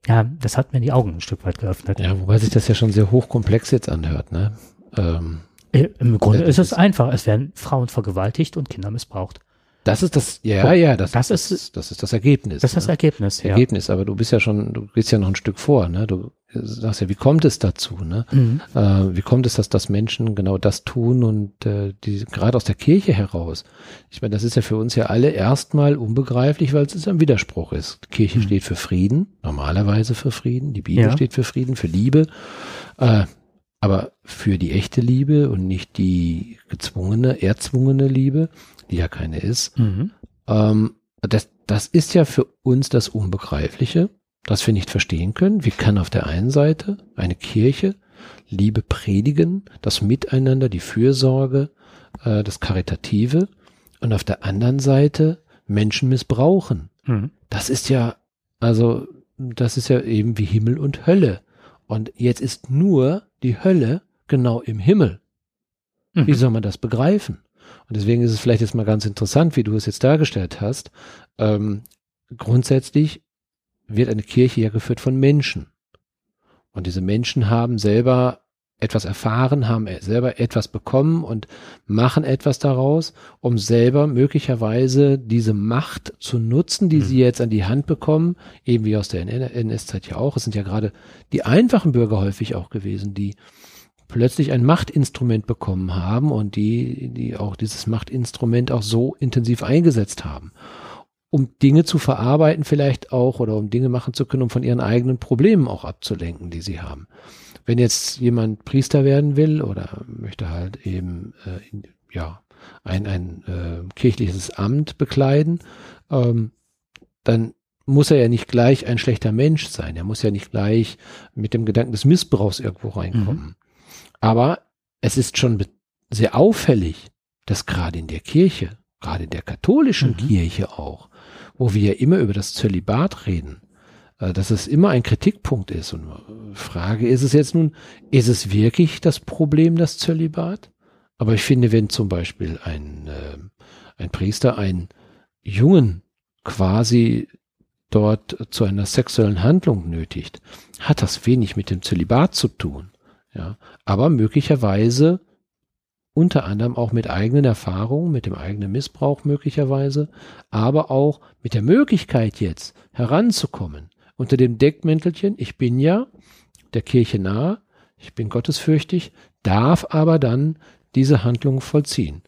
Speaker 1: ja, das hat mir die Augen ein Stück weit geöffnet.
Speaker 2: Ja, wobei sich das ja schon sehr hochkomplex jetzt anhört, ne? Ähm,
Speaker 1: Äh, Im Grunde
Speaker 2: Ja,
Speaker 1: ist es
Speaker 2: ist-
Speaker 1: einfach. Es werden Frauen vergewaltigt und Kinder missbraucht.
Speaker 2: Das ist das, ja, ja, das,
Speaker 1: Das
Speaker 2: das,
Speaker 1: ist-
Speaker 2: das ist das Ergebnis.
Speaker 1: Das ist das
Speaker 2: ne?
Speaker 1: Ergebnis, ja.
Speaker 2: Ergebnis, aber du bist ja schon, du gehst ja noch ein Stück vor, ne? Du sagst ja, wie kommt es dazu, ne?
Speaker 1: Mhm.
Speaker 2: Äh, wie kommt es, dass, dass Menschen genau das tun und äh, die gerade aus der Kirche heraus? Ich meine, das ist ja für uns ja alle erstmal unbegreiflich, weil es ein Widerspruch ist. Die Kirche steht für Frieden, normalerweise für Frieden, die Bibel
Speaker 1: Ja.
Speaker 2: steht für Frieden, für Liebe, äh, aber für die echte Liebe und nicht die gezwungene, erzwungene Liebe, die ja keine ist.
Speaker 1: Mhm.
Speaker 2: Ähm, das, das ist ja für uns das Unbegreifliche, das wir nicht verstehen können. Wie kann auf der einen Seite eine Kirche Liebe predigen, das Miteinander, die Fürsorge, äh, das Karitative und auf der anderen Seite Menschen missbrauchen?
Speaker 1: Mhm.
Speaker 2: Das ist ja, also, das ist ja eben wie Himmel und Hölle. Und jetzt ist nur die Hölle genau im Himmel. Wie
Speaker 1: Mhm.
Speaker 2: soll man das begreifen? Und deswegen ist es vielleicht jetzt mal ganz interessant, wie du es jetzt dargestellt hast. Ähm, grundsätzlich wird eine Kirche ja geführt von Menschen. Und diese Menschen haben selber etwas erfahren, haben selber etwas bekommen und machen etwas daraus, um selber möglicherweise diese Macht zu nutzen, die
Speaker 1: Mhm.
Speaker 2: sie jetzt an die Hand bekommen, eben wie aus der NS-Zeit ja auch. Es sind ja gerade die einfachen Bürger häufig auch gewesen, die plötzlich ein Machtinstrument bekommen haben und die, die auch dieses Machtinstrument auch so intensiv eingesetzt haben, um Dinge zu verarbeiten vielleicht auch oder um Dinge machen zu können, um von ihren eigenen Problemen auch abzulenken, die sie haben. Wenn jetzt jemand Priester werden will oder möchte halt eben äh, in, ja ein, ein äh, kirchliches Amt bekleiden, ähm, dann muss er ja nicht gleich ein schlechter Mensch sein. Er muss ja nicht gleich mit dem Gedanken des Missbrauchs irgendwo reinkommen. Aber es ist schon sehr auffällig, dass gerade in der Kirche, gerade in der katholischen
Speaker 1: Mhm.
Speaker 2: Kirche auch, wo wir ja immer über das Zölibat reden, äh, dass es immer ein Kritikpunkt ist. Und äh, Frage ist es jetzt nun, ist es wirklich das Problem, das Zölibat? Aber ich finde, wenn zum Beispiel ein, äh, ein Priester einen Jungen quasi dort zu einer sexuellen Handlung nötigt, hat das wenig mit dem Zölibat zu tun. Ja, aber möglicherweise unter anderem auch mit eigenen Erfahrungen, mit dem eigenen Missbrauch möglicherweise, aber auch mit der Möglichkeit jetzt heranzukommen unter dem Deckmäntelchen, ich bin ja der Kirche nahe, ich bin gottesfürchtig, darf aber dann diese Handlung vollziehen,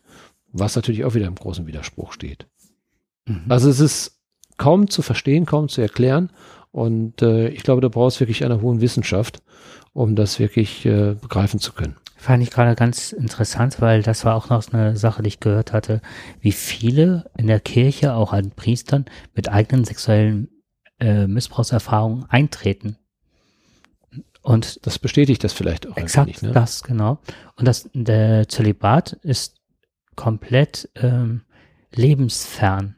Speaker 2: was natürlich auch wieder im großen Widerspruch steht.
Speaker 1: Mhm.
Speaker 2: Also es ist kaum zu verstehen, kaum zu erklären. Und äh, ich glaube, da brauchst wirklich einer hohen Wissenschaft, um das wirklich äh, begreifen zu können.
Speaker 1: Fand ich gerade ganz interessant, weil das war auch noch eine Sache, die ich gehört hatte, wie viele in der Kirche, auch an Priestern, mit eigenen sexuellen äh, Missbrauchserfahrungen eintreten. Und
Speaker 2: Das bestätigt das vielleicht auch
Speaker 1: exakt
Speaker 2: wenig, ne?
Speaker 1: das, genau. Und das, der Zölibat ist komplett ähm, lebensfern,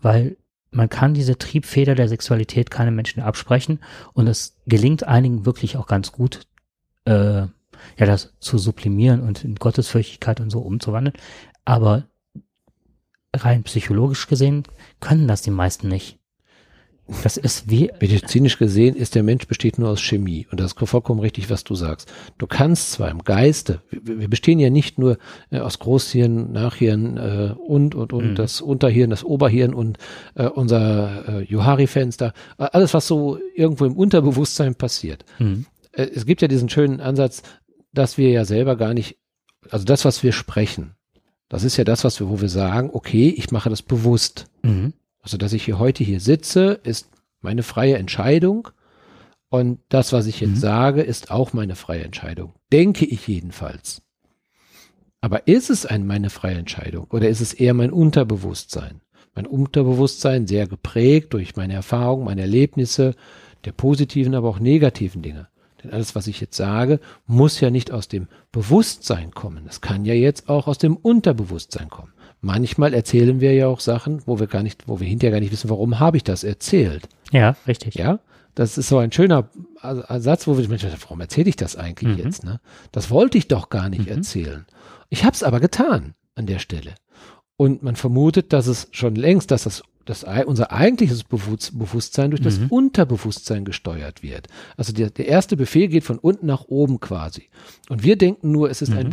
Speaker 1: weil man kann diese Triebfeder der Sexualität keinem Menschen absprechen und es gelingt einigen wirklich auch ganz gut, äh, ja, das zu sublimieren und in Gottesfürchtigkeit und so umzuwandeln. Aber rein psychologisch gesehen können das die meisten nicht. Das ist wie,
Speaker 2: Medizinisch gesehen ist der Mensch besteht nur aus Chemie. Und das ist vollkommen richtig, was du sagst. Du kannst zwar im Geiste, wir, wir bestehen ja nicht nur äh, aus Großhirn, Nachhirn äh, und, und, und
Speaker 1: Mhm.
Speaker 2: das Unterhirn, das Oberhirn und äh, unser äh, Johari-Fenster, äh, alles, was so irgendwo im Unterbewusstsein passiert.
Speaker 1: hm,
Speaker 2: äh, es gibt ja diesen schönen Ansatz, dass wir ja selber gar nicht, also das, was wir sprechen, das ist ja das, was wir, wo wir sagen, okay, ich mache das bewusst.
Speaker 1: mhm,
Speaker 2: Also, dass ich hier heute hier sitze, ist meine freie Entscheidung. Und das, was ich jetzt
Speaker 1: Mhm.
Speaker 2: sage, ist auch meine freie Entscheidung. Denke ich jedenfalls. Aber ist es ein, meine freie Entscheidung oder ist es eher mein Unterbewusstsein? Mein Unterbewusstsein sehr geprägt durch meine Erfahrungen, meine Erlebnisse, der positiven, aber auch negativen Dinge. Denn alles, was ich jetzt sage, muss ja nicht aus dem Bewusstsein kommen. Es kann ja jetzt auch aus dem Unterbewusstsein kommen. Manchmal erzählen wir ja auch Sachen, wo wir gar nicht, wo wir hinterher gar nicht wissen, warum habe ich das erzählt.
Speaker 1: ja, richtig.
Speaker 2: Ja, das ist so ein schöner Satz, wo wir, Mensch, warum erzähle ich das eigentlich
Speaker 1: Mhm.
Speaker 2: jetzt? Ne? Das wollte ich doch gar nicht
Speaker 1: Mhm.
Speaker 2: erzählen. Ich habe es aber getan an der Stelle. Und man vermutet, dass es schon längst, dass das, das ei- unser eigentliches Bewusst- Bewusstsein durch das
Speaker 1: Mhm.
Speaker 2: Unterbewusstsein gesteuert wird. Also der, der erste Befehl geht von unten nach oben quasi. Und wir denken nur, es ist ein
Speaker 1: Mhm.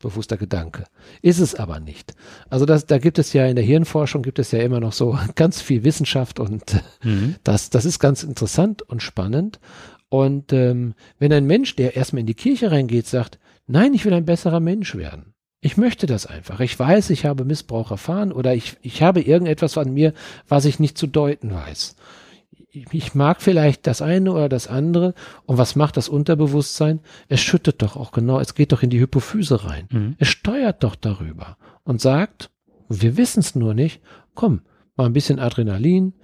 Speaker 2: Bewusster Gedanke. Ist es aber nicht. Also das, da gibt es ja in der Hirnforschung gibt es ja immer noch so ganz viel Wissenschaft und mhm. das, das ist ganz interessant und spannend. Und ähm, wenn ein Mensch, der erstmal in die Kirche reingeht, sagt, nein, ich will ein besserer Mensch werden. Ich möchte das einfach. Ich weiß, ich habe Missbrauch erfahren oder ich, ich habe irgendetwas an mir, was ich nicht zu deuten weiß ich mag vielleicht das eine oder das andere. Und was macht das Unterbewusstsein? Es schüttet doch auch genau, es geht doch in die Hypophyse rein. Mhm. Es steuert doch darüber und sagt, wir wissen es nur nicht, komm, mal ein bisschen Adrenalin,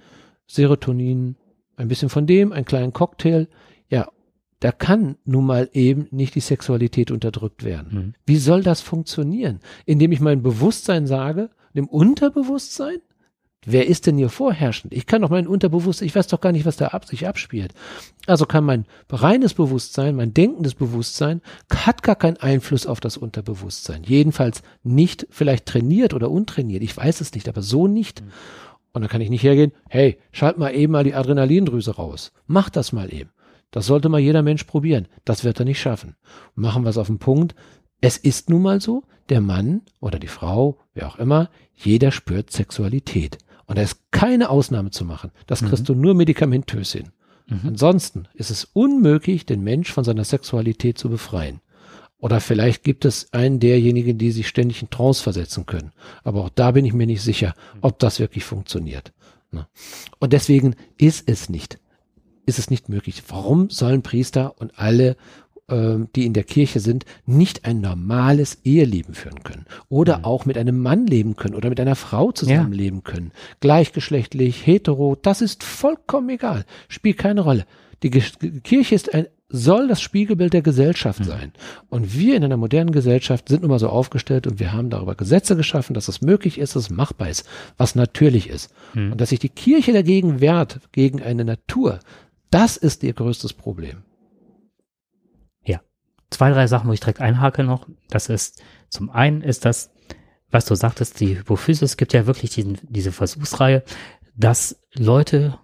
Speaker 2: Serotonin, ein bisschen von dem, einen kleinen Cocktail. Ja, da kann nun mal eben nicht die Sexualität unterdrückt werden. Mhm. Wie soll das funktionieren? Indem ich mein Bewusstsein sage, dem Unterbewusstsein, Wer ist denn hier vorherrschend? Ich kann doch mein Unterbewusstsein, ich weiß doch gar nicht, was da ab, sich abspielt. Also kann mein reines Bewusstsein, mein denkendes Bewusstsein, hat gar keinen Einfluss auf das Unterbewusstsein. Jedenfalls nicht vielleicht trainiert oder untrainiert. Ich weiß es nicht, aber so nicht. Und dann kann ich nicht hergehen, hey, schalt mal eben mal die Adrenalindrüse raus. Mach das mal eben. Das sollte mal jeder Mensch probieren. Das wird er nicht schaffen. Machen wir es auf den Punkt. Es ist nun mal so, der Mann oder die Frau, wer auch immer, jeder spürt Sexualität. Und da ist keine Ausnahme zu machen. Das kriegst mhm. du nur medikamentös hin. Mhm. Ansonsten ist es unmöglich, den Mensch von seiner Sexualität zu befreien. Oder vielleicht gibt es einen derjenigen, die sich ständig in Trance versetzen können. Aber auch da bin ich mir nicht sicher, ob das wirklich funktioniert. Ne? Und deswegen ist es nicht, ist es nicht möglich. Warum sollen Priester und alle ähm, die in der Kirche sind, nicht ein normales Eheleben führen können oder mhm. auch mit einem Mann leben können oder mit einer Frau zusammenleben ja. können. Gleichgeschlechtlich, hetero, das ist vollkommen egal, spielt keine Rolle. Die Kirche ist ein, soll das Spiegelbild der Gesellschaft mhm. sein. Und wir in einer modernen Gesellschaft sind nun mal so aufgestellt und wir haben darüber Gesetze geschaffen, dass es möglich ist, dass es machbar ist, was natürlich ist. Mhm. Und dass sich die Kirche dagegen wehrt, gegen eine Natur, das ist ihr größtes Problem
Speaker 1: zwei, drei Sachen, wo ich direkt einhake noch. Das ist, zum einen ist das, was du sagtest, die Hypophyse, es gibt ja wirklich diesen, diese Versuchsreihe, dass Leute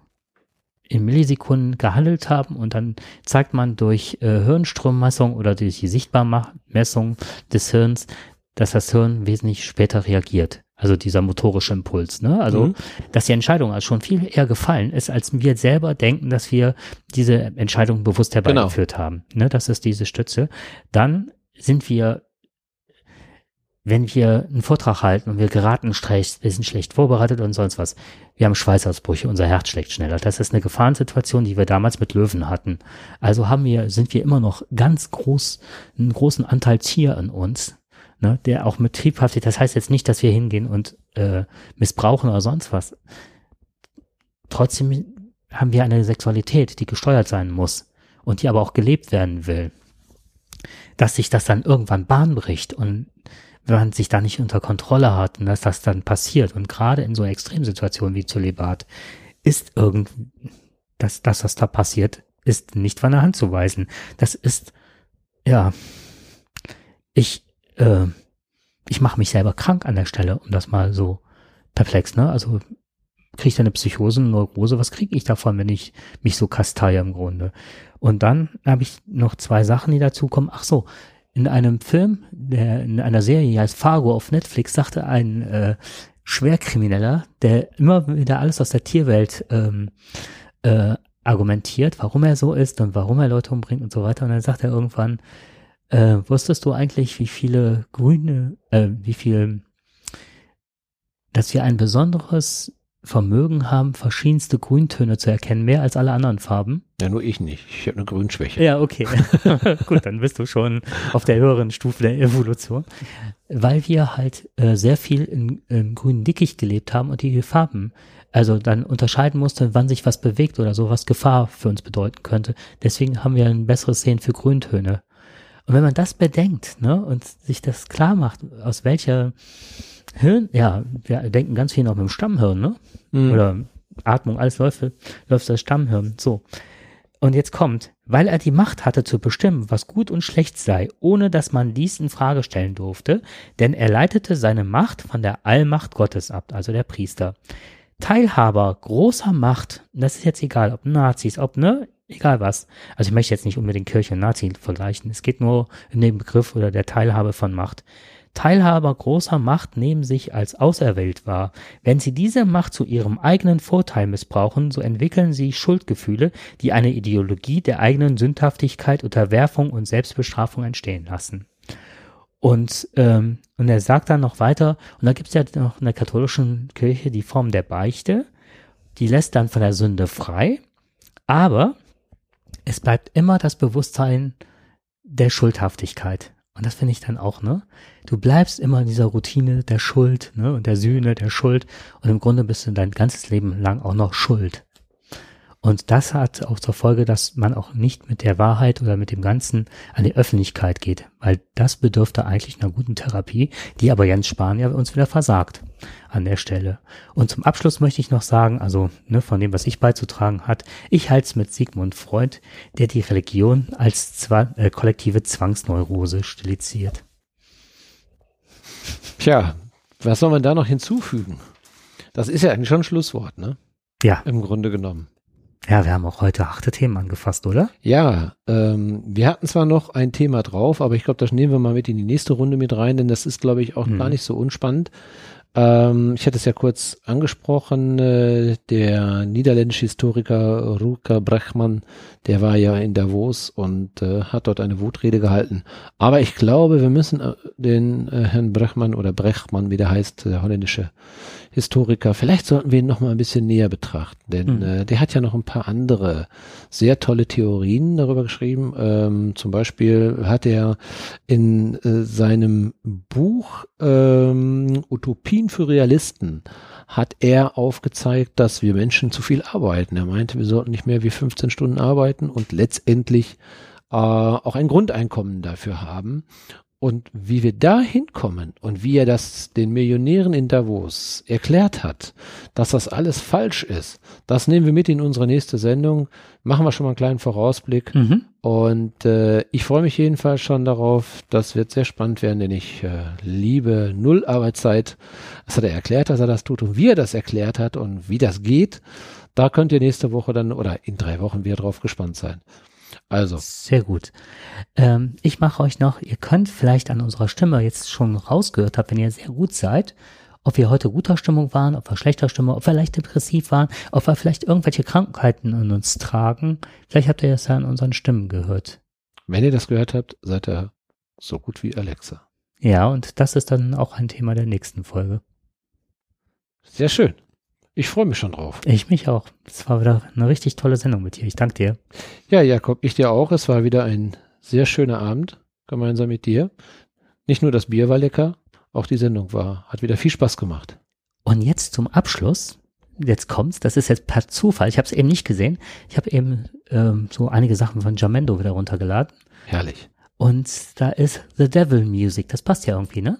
Speaker 1: in Millisekunden gehandelt haben und dann zeigt man durch äh, Hirnstrommessung oder durch die Sichtbarmessung des Hirns, dass das Hirn wesentlich später reagiert. Also dieser motorische Impuls, ne? Also, mhm. dass die Entscheidung also schon viel eher gefallen ist, als wir selber denken, dass wir diese Entscheidung bewusst herbeigeführt genau. haben. Ne? Das ist diese Stütze. Dann sind wir, wenn wir einen Vortrag halten und wir geraten schlecht, wir sind schlecht vorbereitet und sonst was. Wir haben Schweißausbrüche, unser Herz schlägt schneller. Das ist eine Gefahrensituation, die wir damals mit Löwen hatten. Also haben wir, sind wir immer noch ganz groß, einen großen Anteil Tier in uns ne, der auch mit Triebhaftigkeit, das heißt jetzt nicht, dass wir hingehen und äh, missbrauchen oder sonst was. Trotzdem haben wir eine Sexualität, die gesteuert sein muss und die aber auch gelebt werden will. Dass sich das dann irgendwann Bahn bricht und wenn man sich da nicht unter Kontrolle hat und dass das dann passiert und gerade in so Extremsituationen wie Zölibat ist irgend, dass, dass das da passiert, ist nicht von der Hand zu weisen. Das ist, ja, ich, äh, ich mache mich selber krank an der Stelle, um das mal so perplex, ne? Also kriege ich da eine Psychose, eine Neurose, was kriege ich davon, wenn ich mich so kasteie im Grunde? Und dann habe ich noch zwei Sachen, die dazukommen. Ach so, in einem Film, der in einer Serie die heißt Fargo auf Netflix, sagte ein äh, Schwerkrimineller, der immer wieder alles aus der Tierwelt ähm, äh, argumentiert, warum er so ist und warum er Leute umbringt und so weiter. Und dann sagt er irgendwann, äh, wusstest du eigentlich, wie viele grüne, äh, wie viel, dass wir ein besonderes Vermögen haben, verschiedenste Grüntöne zu erkennen, mehr als alle anderen Farben?
Speaker 2: Ja, nur ich nicht. Ich habe eine Grünschwäche.
Speaker 1: Ja, okay. Gut, dann bist du schon auf der höheren Stufe der Evolution. Weil wir halt äh, sehr viel in, im grünen Dickicht gelebt haben und die Farben also dann unterscheiden musste, wann sich was bewegt oder so, was Gefahr für uns bedeuten könnte. Deswegen haben wir ein besseres Sehen für Grüntöne. Und wenn man das bedenkt, ne, und sich das klar macht, aus welcher Hirn, ja, wir denken ganz viel noch mit dem Stammhirn, ne? Mhm. Oder Atmung, alles läuft, läuft das Stammhirn, so. Und jetzt kommt, weil er die Macht hatte zu bestimmen, was gut und schlecht sei, ohne dass man dies in Frage stellen durfte, denn er leitete seine Macht von der Allmacht Gottes ab, also der Priester. Teilhaber großer Macht, das ist jetzt egal, ob Nazis, ob ne, egal was. Also ich möchte jetzt nicht unbedingt Kirche und Nazi vergleichen. Es geht nur in dem Begriff oder der Teilhabe von Macht. Teilhaber großer Macht nehmen sich als auserwählt wahr. Wenn sie diese Macht zu ihrem eigenen Vorteil missbrauchen, so entwickeln sie Schuldgefühle, die eine Ideologie der eigenen Sündhaftigkeit, Unterwerfung und Selbstbestrafung entstehen lassen. Und, ähm, und er sagt dann noch weiter, und da gibt es ja noch in der katholischen Kirche die Form der Beichte, die lässt dann von der Sünde frei, aber es bleibt immer das Bewusstsein der Schuldhaftigkeit. Und das finde ich dann auch, ne? Du bleibst immer in dieser Routine der Schuld, ne? Und der Sühne, der Schuld. Und im Grunde bist du dein ganzes Leben lang auch noch schuld. Und das hat auch zur Folge, dass man auch nicht mit der Wahrheit oder mit dem Ganzen an die Öffentlichkeit geht, weil das bedürfte eigentlich einer guten Therapie, die aber Jens Spahn ja uns wieder versagt an der Stelle. Und zum Abschluss möchte ich noch sagen, also ne, von dem, was ich beizutragen hat, ich halte es mit Sigmund Freud, der die Religion als Zwang, äh, kollektive Zwangsneurose stilisiert.
Speaker 2: Tja, was soll man da noch hinzufügen? Das ist ja eigentlich schon ein Schlusswort, ne?
Speaker 1: Ja.
Speaker 2: Im Grunde genommen.
Speaker 1: Ja, wir haben auch heute harte Themen angefasst, oder?
Speaker 2: Ja, ähm, wir hatten zwar noch ein Thema drauf, aber ich glaube, das nehmen wir mal mit in die nächste Runde mit rein, denn das ist, glaube ich, auch hm. gar nicht so unspannend. Ähm, ich hatte es ja kurz angesprochen, äh, der niederländische Historiker Ruka Brechmann, der war ja in Davos und äh, hat dort eine Wutrede gehalten. Aber ich glaube, wir müssen äh, den äh, Herrn Brechmann oder Brechmann, wie der heißt, der holländische Historiker, vielleicht sollten wir ihn noch mal ein bisschen näher betrachten, denn mhm. äh, der hat ja noch ein paar andere sehr tolle Theorien darüber geschrieben. Ähm, zum Beispiel hat er in äh, seinem Buch ähm, Utopien für Realisten hat er aufgezeigt, dass wir Menschen zu viel arbeiten. Er meinte, wir sollten nicht mehr wie 15 Stunden arbeiten und letztendlich äh, auch ein Grundeinkommen dafür haben. Und wie wir da hinkommen und wie er das den Millionären in Davos erklärt hat, dass das alles falsch ist, das nehmen wir mit in unsere nächste Sendung. Machen wir schon mal einen kleinen Vorausblick. Mhm. Und äh, ich freue mich jedenfalls schon darauf. Das wird sehr spannend werden, denn ich äh, liebe Null Arbeitszeit. Das hat er erklärt, dass er das tut und wie er das erklärt hat und wie das geht. Da könnt ihr nächste Woche dann oder in drei Wochen wieder drauf gespannt sein. Also.
Speaker 1: Sehr gut. Ähm, ich mache euch noch, ihr könnt vielleicht an unserer Stimme jetzt schon rausgehört habt, wenn ihr sehr gut seid, ob wir heute guter Stimmung waren, ob wir schlechter Stimmung, ob wir leicht depressiv waren, ob wir vielleicht irgendwelche Krankheiten in uns tragen. Vielleicht habt ihr das ja an unseren Stimmen gehört.
Speaker 2: Wenn ihr das gehört habt, seid ihr so gut wie Alexa.
Speaker 1: Ja, und das ist dann auch ein Thema der nächsten Folge.
Speaker 2: Sehr schön. Ich freue mich schon drauf.
Speaker 1: Ich mich auch. Es war wieder eine richtig tolle Sendung mit dir. Ich danke dir.
Speaker 2: Ja, Jakob, ich dir auch. Es war wieder ein sehr schöner Abend gemeinsam mit dir. Nicht nur das Bier war lecker, auch die Sendung war, hat wieder viel Spaß gemacht.
Speaker 1: Und jetzt zum Abschluss. Jetzt kommt's, das ist jetzt per Zufall. Ich habe es eben nicht gesehen. Ich habe eben ähm, so einige Sachen von Jamendo wieder runtergeladen.
Speaker 2: Herrlich.
Speaker 1: Und da ist The Devil Music. Das passt ja irgendwie, ne?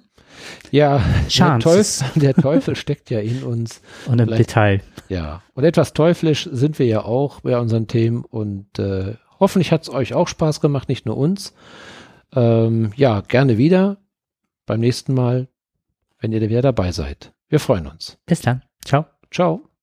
Speaker 2: Ja, der Teufel, der Teufel, steckt ja in uns.
Speaker 1: Und im Vielleicht, Detail.
Speaker 2: Ja, und etwas teuflisch sind wir ja auch bei unseren Themen und äh, hoffentlich hat es euch auch Spaß gemacht, nicht nur uns. Ähm, ja, gerne wieder beim nächsten Mal, wenn ihr wieder dabei seid. Wir freuen uns.
Speaker 1: Bis dann. Ciao.
Speaker 2: Ciao.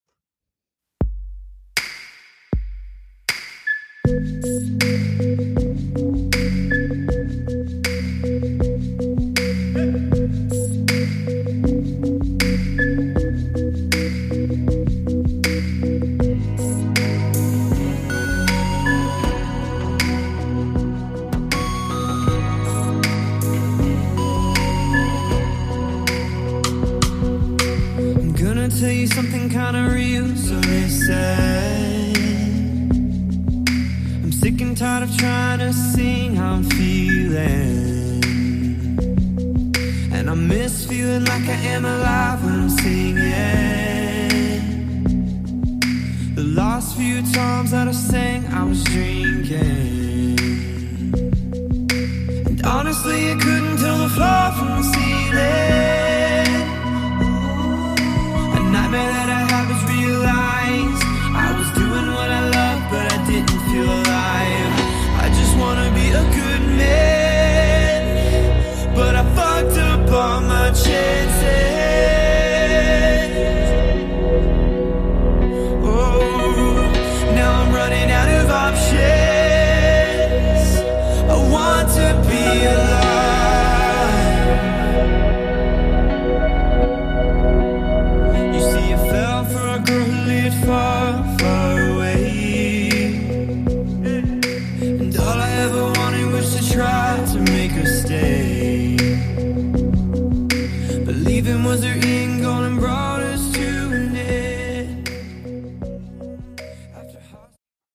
Speaker 2: Feeling like I am alive when I'm singing. The last few times that I've sang,